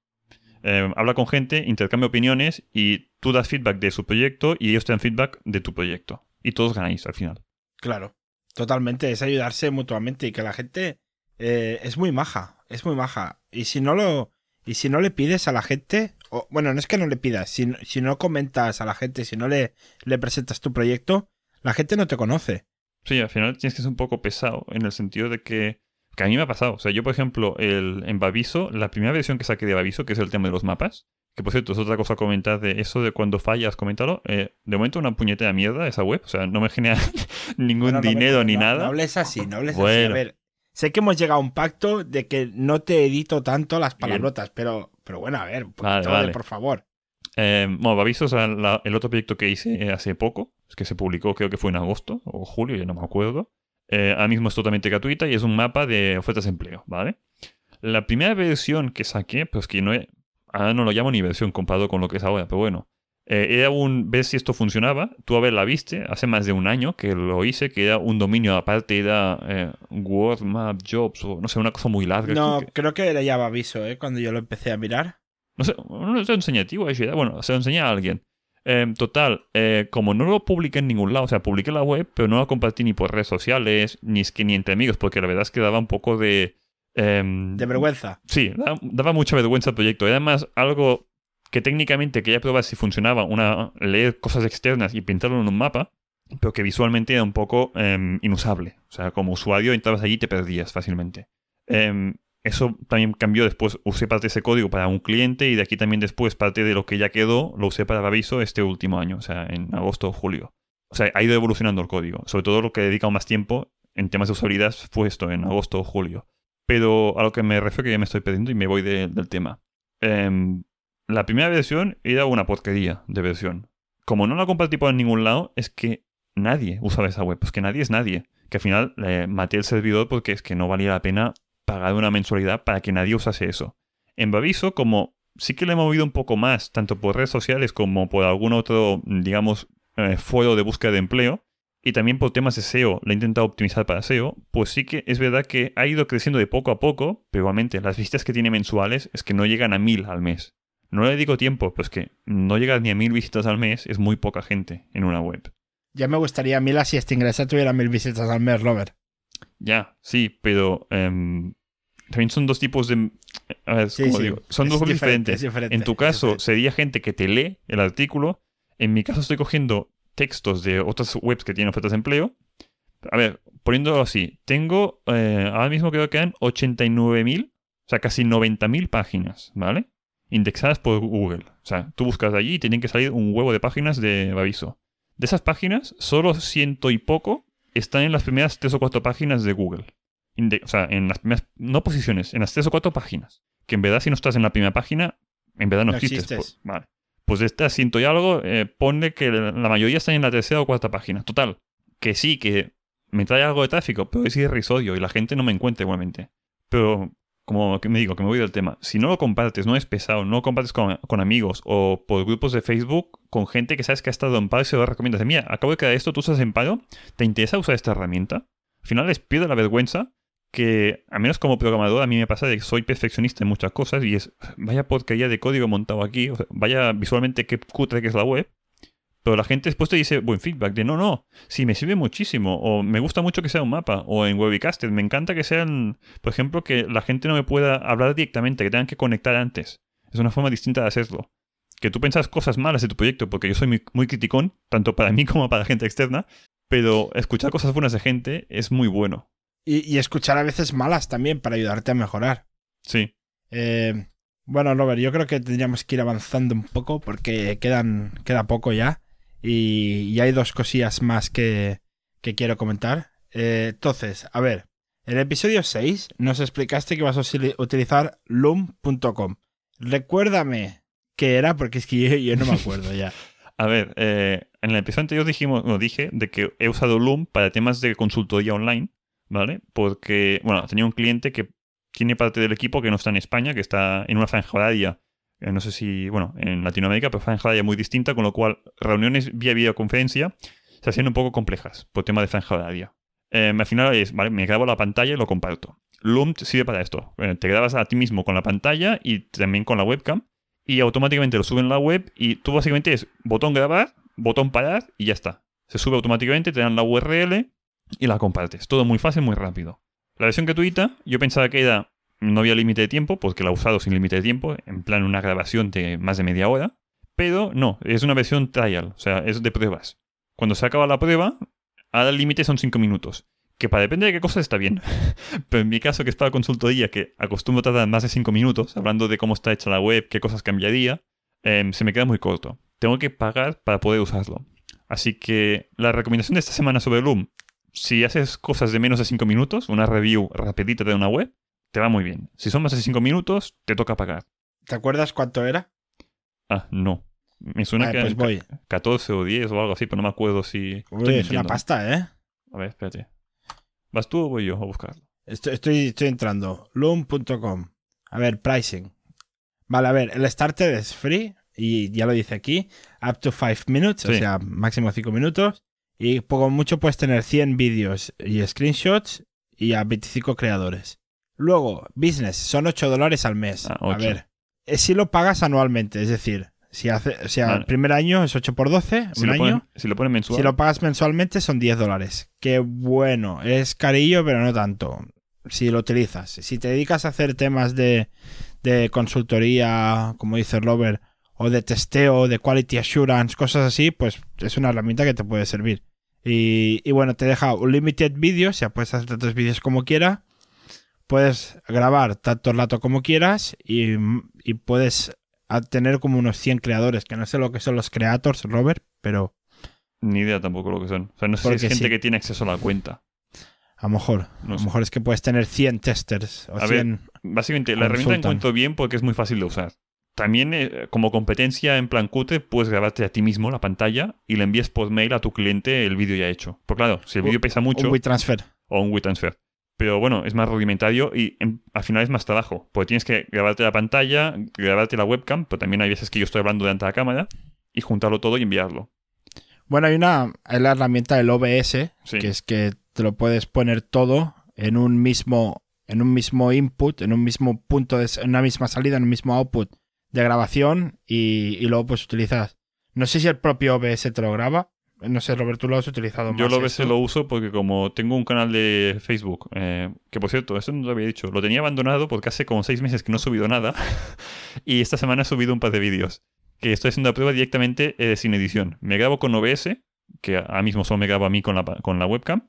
Eh, habla con gente, intercambia opiniones y tú das feedback de su proyecto y ellos te dan feedback de tu proyecto. Y todos ganáis al final. Claro, totalmente. Es ayudarse mutuamente y que la gente eh, es muy maja, es muy maja. Y si no lo, y si no le pides a la gente, o, bueno, no es que no le pidas, si, si no comentas a la gente, si no le, le presentas tu proyecto, la gente no te conoce. Sí, al final tienes que ser un poco pesado en el sentido de que, que a mí me ha pasado. O sea, yo, por ejemplo, el, en Baviso, la primera versión que saqué de Baviso, que es el tema de los mapas, que por cierto es otra cosa a comentar de eso de cuando fallas, coméntalo. Eh, de momento una puñetera mierda esa web, o sea, no me genera ningún dinero ni nada. No hables así, no hables así. A ver, sé que hemos llegado a un pacto de que no te edito tanto las palabrotas, pero, pero bueno, a ver, un poquito por favor. Eh, bueno, Baviso es el otro proyecto que hice hace poco, es que se publicó creo que fue en agosto o julio, ya no me acuerdo. Eh, ahora mismo es totalmente gratuita y es un mapa de ofertas de empleo, ¿vale? La primera versión que saqué, pues que no ahora no lo llamo ni versión comparado con lo que es ahora, pero bueno, eh, era un ver si esto funcionaba. Tú a ver la viste, hace más de un año que lo hice, que era un dominio aparte, era eh, Word Map Jobs o no sé, una cosa muy larga. No, creo que era ya aviso, ¿eh? Cuando yo lo empecé a mirar. No sé, no sé enseñativo, bueno, se lo enseñé a alguien. Em, total, eh, como no lo publiqué en ningún lado, o sea, publiqué la web, pero no lo compartí ni por redes sociales, ni, es que, ni entre amigos, porque la verdad es que daba un poco de... Em, de vergüenza. Sí, daba, mucha vergüenza el proyecto. Era más algo que técnicamente quería probar si funcionaba, una leer cosas externas y pintarlo en un mapa, pero que visualmente era un poco em, inusable. O sea, como usuario entrabas allí y te perdías fácilmente. Eso también cambió después, usé parte de ese código para un cliente y de aquí también después parte de lo que ya quedó lo usé para aviso este último año, o sea, en agosto o julio. O sea, ha ido evolucionando el código. Sobre todo lo que he dedicado más tiempo en temas de usabilidad fue esto, en agosto o julio. Pero a lo que me refiero que ya me estoy perdiendo y me voy del tema. Em, la primera versión era una porquería de versión. Como no la compartí por ningún lado, es que nadie usaba esa web. Pues que nadie es nadie. Que al final le maté el servidor porque es que no valía la pena pagar una mensualidad para que nadie usase eso. En Baviso, como sí que le he movido un poco más, tanto por redes sociales como por algún otro, digamos, eh, foro de búsqueda de empleo, y también por temas de SEO, le he intentado optimizar para SEO, pues sí que es verdad que ha ido creciendo de poco a poco, pero igualmente las visitas que tiene mensuales es que no llegan a mil al mes. No le digo tiempo, pues que no llegas ni a mil visitas al mes, es muy poca gente en una web. Ya me gustaría mil si este ingreso tuviera mil visitas al mes, Robert. Ya, sí, pero em, también son dos tipos de... A ver, ¿cómo digo? Son dos diferentes. en tu caso, sería gente que te lee el artículo. En mi caso estoy cogiendo textos de otras webs que tienen ofertas de empleo. A ver, poniéndolo así, tengo, eh, ahora mismo creo que quedan 89.000, o sea, casi 90.000 páginas, ¿vale? Indexadas por Google. O sea, tú buscas allí y tienen que salir un huevo de páginas de aviso. De esas páginas, solo ciento y poco están en las primeras tres o cuatro páginas de Google. O sea, en las primeras, no posiciones, en las tres o cuatro páginas. Que en verdad si no estás en la primera página, en verdad no, existes. Pues, vale. Pues de este ciento y algo, eh, pone que la mayoría están en la tercera o cuarta página. Total, que sí, que me trae algo de tráfico, pero es irrisorio y la gente no me encuentra igualmente. Pero, como me digo, que me voy del tema, si no lo compartes, no es pesado, no lo compartes con, amigos o por grupos de Facebook con gente que sabes que ha estado en paro y se lo recomiendas. Mira, acabo de crear esto, tú estás en paro, ¿te interesa usar esta herramienta? Al final les pido la vergüenza que, a menos como programador, a mí me pasa de que soy perfeccionista en muchas cosas y es, vaya porquería de código montado aquí, vaya visualmente qué cutre que es la web. Pero la gente después te dice buen feedback de no, no, sí, me sirve muchísimo, o me gusta mucho que sea un mapa, o en Webicaster, me encanta que sean, por ejemplo, que la gente no me pueda hablar directamente, que tengan que conectar antes. Es una forma distinta de hacerlo. Que tú piensas cosas malas de tu proyecto, porque yo soy muy, muy criticón, tanto para mí como para gente externa, pero escuchar cosas buenas de gente es muy bueno. Y, escuchar a veces malas también para ayudarte a mejorar. Sí. Eh, bueno, Robert, yo creo que tendríamos que ir avanzando un poco porque quedan, queda poco ya. Y, hay dos cosillas más que, que quiero comentar. Eh, entonces, a ver, en el episodio 6 nos explicaste que vas a utilizar loom.com. Recuérdame qué era porque es que yo, no me acuerdo ya. a ver, eh, en el episodio anterior dijimos, no, dije de que he usado Loom para temas de consultoría online ¿vale? Porque, bueno, tenía un cliente que tiene parte del equipo que no está en España, que está en una franja horaria, eh, no sé si, bueno, en Latinoamérica, pero franja horaria muy distinta, con lo cual reuniones vía videoconferencia se hacían un poco complejas por tema de franja horaria. Eh, al final es, vale, me grabo la pantalla y lo comparto. Loom sirve para esto. Eh, te grabas a ti mismo con la pantalla y también con la webcam y automáticamente lo suben a la web y tú básicamente es botón grabar, botón parar y ya está. Se sube automáticamente, te dan la URL y la compartes. Todo muy fácil, muy rápido. La versión gratuita, yo pensaba que era, no había límite de tiempo, porque la he usado sin límite de tiempo, en plan una grabación de más de media hora. Pero no, es una versión trial, o sea, es de pruebas. Cuando se acaba la prueba, ahora el límite son 5 minutos. Que para depender de qué cosa está bien. Pero en mi caso, que estaba consultoría, que acostumbro tardar más de 5 minutos, hablando de cómo está hecha la web, qué cosas cambiaría, em, se me queda muy corto. Tengo que pagar para poder usarlo. Así que la recomendación de esta semana sobre Loom si haces cosas de menos de 5 minutos, una review rapidita de una web, te va muy bien. Si son más de 5 minutos, te toca pagar. ¿Te acuerdas cuánto era? Ah, no. Me suena que pues 14 o 10 o algo así, pero no me acuerdo si... Uy, es una pasta, ¿eh? A ver, espérate. ¿Vas tú o voy yo a buscarlo? Estoy, estoy, estoy entrando. Loom.com. A ver, pricing. Vale, a ver, el starter es free y ya lo dice aquí. Up to 5 minutes, o sea, máximo 5 minutos. Y poco mucho puedes tener 100 vídeos y screenshots y a 25 creadores. Luego, business, son 8 dólares al mes. Ah, a ver, es si lo pagas anualmente, es decir, si hace, o sea, el primer año es 8 por 12, un año. si lo pones mensual. Si lo pagas mensualmente son 10 dólares. Que bueno, es carillo, pero no tanto. Si lo utilizas. Si te dedicas a hacer temas de, de consultoría, como dice Robert, o de testeo, de quality assurance, cosas así, pues es una herramienta que te puede servir. Y, bueno, te deja un limited vídeo, o sea, puedes hacer tantos vídeos como quieras, puedes grabar tantos rato como quieras y, puedes tener como unos 100 creadores, que no sé lo que son los creators, Robert, pero... Ni idea tampoco lo que son. O sea, no sé si es gente que tiene acceso a la cuenta. A lo mejor. a lo mejor es que puedes tener 100 testers o 100 básicamente, la herramienta encuentro bien porque es muy fácil de usar. También eh, como competencia en plan Qt puedes grabarte a ti mismo la pantalla y le envías por mail a tu cliente el vídeo ya hecho. Porque claro, si el vídeo pesa mucho... Un WeTransfer. O un WeTransfer. Pero bueno, es más rudimentario y en- al final es más trabajo. Porque tienes que grabarte la pantalla, grabarte la webcam, pero también hay veces que yo estoy hablando delante de la cámara y juntarlo todo y enviarlo. Bueno, hay una hay la herramienta del OBS, Sí. que es que te lo puedes poner todo en un mismo en un mismo input, en un mismo punto de en una misma salida, en un mismo output de grabación y, y luego pues utilizas no sé si el propio OBS te lo graba, no sé, Robert, tú lo has utilizado Yo más lo veces esto? lo uso porque como tengo un canal de Facebook, eh, que por cierto, eso no lo había dicho, lo tenía abandonado porque hace como seis meses que no he subido nada y esta semana he subido un par de vídeos que estoy haciendo la prueba directamente eh, sin edición. Me grabo con OBS, que ahora mismo solo me grabo a mí con la, con la webcam.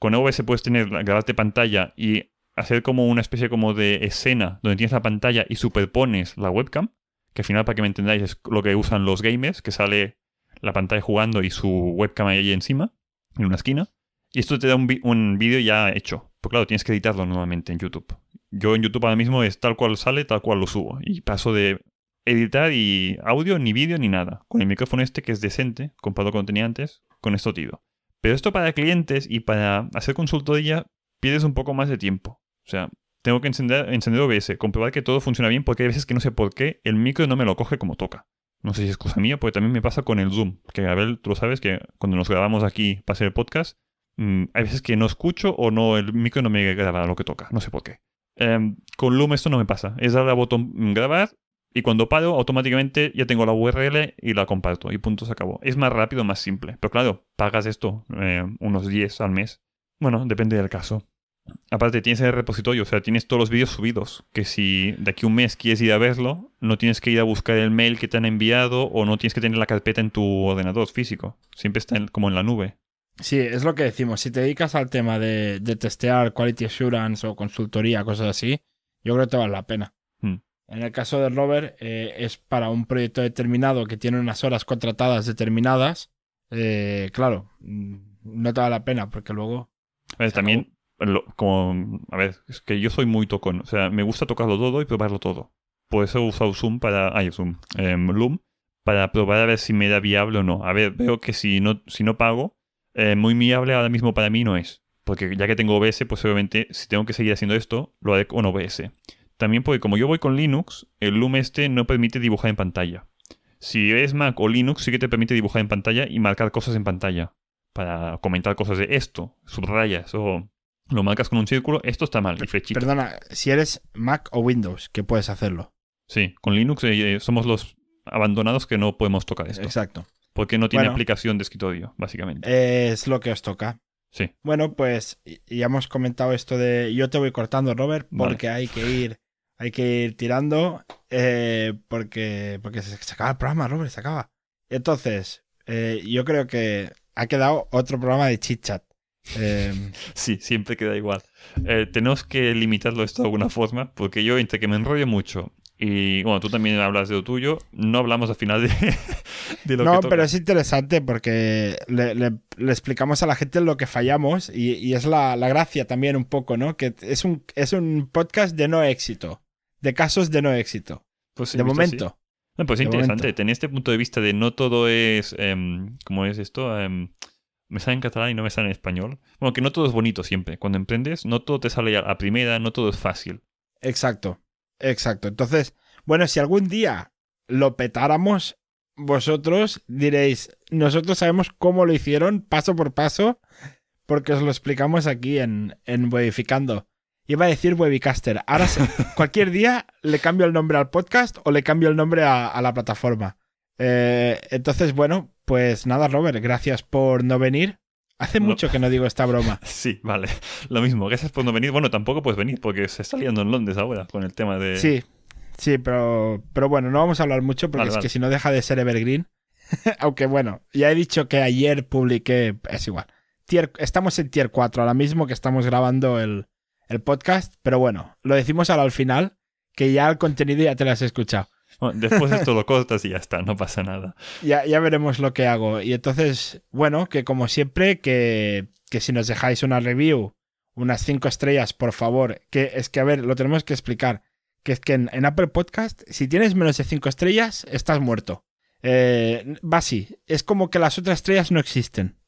Con OBS puedes tener, grabarte pantalla y hacer como una especie como de escena donde tienes la pantalla y superpones la webcam, que al final para que me entendáis es lo que usan los gamers, que sale la pantalla jugando y su webcam ahí encima, en una esquina. Y esto te da un, un vídeo ya hecho. Pues claro, tienes que editarlo nuevamente en YouTube. Yo en YouTube ahora mismo es tal cual sale, tal cual lo subo. Y paso de editar y audio, ni vídeo, ni nada. Con el micrófono este que es decente, comparado con lo que tenía antes, con esto tiro. Pero esto para clientes y para hacer consultoría pierdes un poco más de tiempo. O sea, tengo que encender, encender OBS, comprobar que todo funciona bien porque hay veces que no sé por qué el micro no me lo coge como toca. No sé si es cosa mía, porque también me pasa con el Zoom. Que ver, tú lo sabes que cuando nos grabamos aquí para hacer el podcast, mm, hay veces que no escucho o no, el micro no me graba lo que toca. No sé por qué. Em, con Loom esto no me pasa. Es darle al botón mm, grabar y cuando paro automáticamente ya tengo la URL y la comparto y punto se acabó. Es más rápido, más simple. Pero claro, pagas esto eh, unos 10 al mes. Bueno, depende del caso. Aparte tienes el repositorio, o sea, tienes todos los vídeos subidos, que si de aquí a un mes quieres ir a verlo, no tienes que ir a buscar el mail que te han enviado o no tienes que tener la carpeta en tu ordenador físico. Siempre está en- como en la nube. Sí, es lo que decimos. Si te dedicas al tema de, de testear quality assurance o consultoría, cosas así, yo creo que te vale la pena. Hmm. En el caso de Robert, eh, es para un proyecto determinado que tiene unas horas contratadas determinadas. Eh, claro, mm, no te vale la pena porque luego. Se también, lo- como, a ver, es que yo soy muy tocón, o sea, me gusta tocarlo todo y probarlo todo. Por eso he usado Zoom para, ay, Zoom, em, Loom, para probar a ver si me da viable o no. A ver, veo que si no, si no pago, eh, muy viable ahora mismo para mí no es. Porque ya que tengo OBS, pues obviamente si tengo que seguir haciendo esto, lo haré con OBS. También porque como yo voy con Linux, el Loom este no permite dibujar en pantalla. Si es Mac o Linux, sí que te permite dibujar en pantalla y marcar cosas en pantalla. Para comentar cosas de esto, subrayas o lo marcas con un círculo, esto está mal. Y flechita. Perdona, si eres Mac o Windows, que puedes hacerlo. Sí, con Linux eh, somos los abandonados que no podemos tocar esto. Exacto. Porque no tiene Bueno. aplicación de escritorio, básicamente. Es lo que os toca. Sí. Bueno, pues ya hemos comentado esto de. Yo te voy cortando, Robert, Vale. porque hay que ir. Hay que ir tirando. eh, porque. Porque se, se acaba el programa, Robert, se acaba. Entonces, eh, yo creo que ha quedado otro programa de chit chat. Eh, Sí, siempre queda igual. Eh, tenemos que limitarlo esto de alguna forma, porque yo entre que me enrollo mucho y, bueno, tú también hablas de lo tuyo, no hablamos al final de, de lo no, que toca. pero es interesante porque le, le- le explicamos a la gente lo que fallamos y, y es la, la gracia también un poco, ¿no? Que es un, es un podcast de no éxito, de casos de no éxito, Pues sí, de visto así. momento. No, pues De interesante. momento. Tener este punto de vista de no todo es. em, ¿Cómo es esto? Me sale en catalán y no me sale en español. Bueno, que no todo es bonito siempre. Cuando emprendes, no todo te sale a la primera, no todo es fácil. Exacto, exacto. Entonces, bueno, si algún día lo petáramos, vosotros diréis, nosotros sabemos cómo lo hicieron paso por paso, porque os lo explicamos aquí en, en Webificando. Iba a decir Webicaster. Ahora cualquier día le cambio el nombre al podcast o le cambio el nombre a, a la plataforma. Eh, entonces, bueno, pues nada, Robert, gracias por no venir. Hace No. mucho que no digo esta broma. Sí, vale. Lo mismo. Gracias por no venir. Bueno, tampoco puedes venir porque se está liando en Londres ahora con el tema de. Sí, sí, pero, pero bueno, no vamos a hablar mucho porque Vale, es vale. que si no deja de ser Evergreen. Aunque bueno, ya he dicho que ayer publiqué, es igual. Tier- estamos en tier 4 ahora mismo que estamos grabando el, el podcast, pero bueno, lo decimos ahora al final, que ya el contenido ya te lo has escuchado. Bueno, después esto lo cortas y ya está, no pasa nada. Ya, ya veremos lo que hago. Y entonces, bueno, que como siempre, que, que si nos dejáis una review, unas 5 estrellas, por favor, que es que, a ver, lo tenemos que explicar. Que es que en, en Apple Podcast, si tienes menos de 5 estrellas, estás muerto. Eh, va así. Es como que las otras estrellas no existen.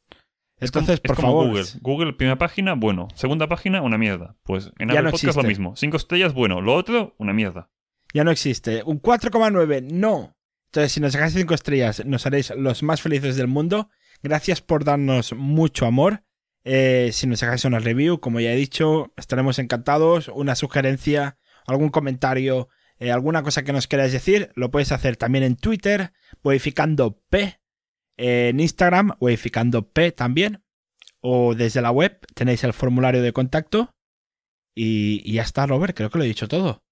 Entonces, es por como favor. Google. Google, primera página, bueno. Segunda página, una mierda. Pues en Apple no Podcast lo mismo. Cinco estrellas, bueno. Lo otro, una mierda. Ya no existe. Un 4,9, no. Entonces, si nos dejáis 5 estrellas, nos haréis los más felices del mundo. Gracias por darnos mucho amor. Eh, si nos dejáis una review, como ya he dicho, estaremos encantados. Una sugerencia, algún comentario, eh, alguna cosa que nos queráis decir, lo podéis hacer también en Twitter, Waificando P, eh, en Instagram, Waificando P también, o desde la web tenéis el formulario de contacto. Y ya está, Robert, creo que lo he dicho todo.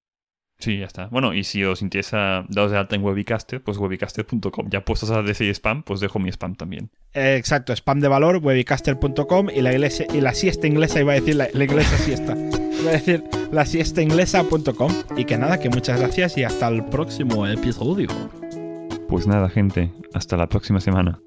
Sí, ya está. Bueno, y si os interesa daros de alta en Webicaster, pues webicaster.com. Ya puestos a decir spam, pues dejo mi spam también. Eh, exacto, spam de valor, webicaster.com y la iglesia y la siesta inglesa, iba a decir la, la iglesia siesta. Iba a decir la siesta inglesa.com. Y que nada, que muchas gracias y hasta el próximo episodio. Pues nada, gente. Hasta la próxima semana.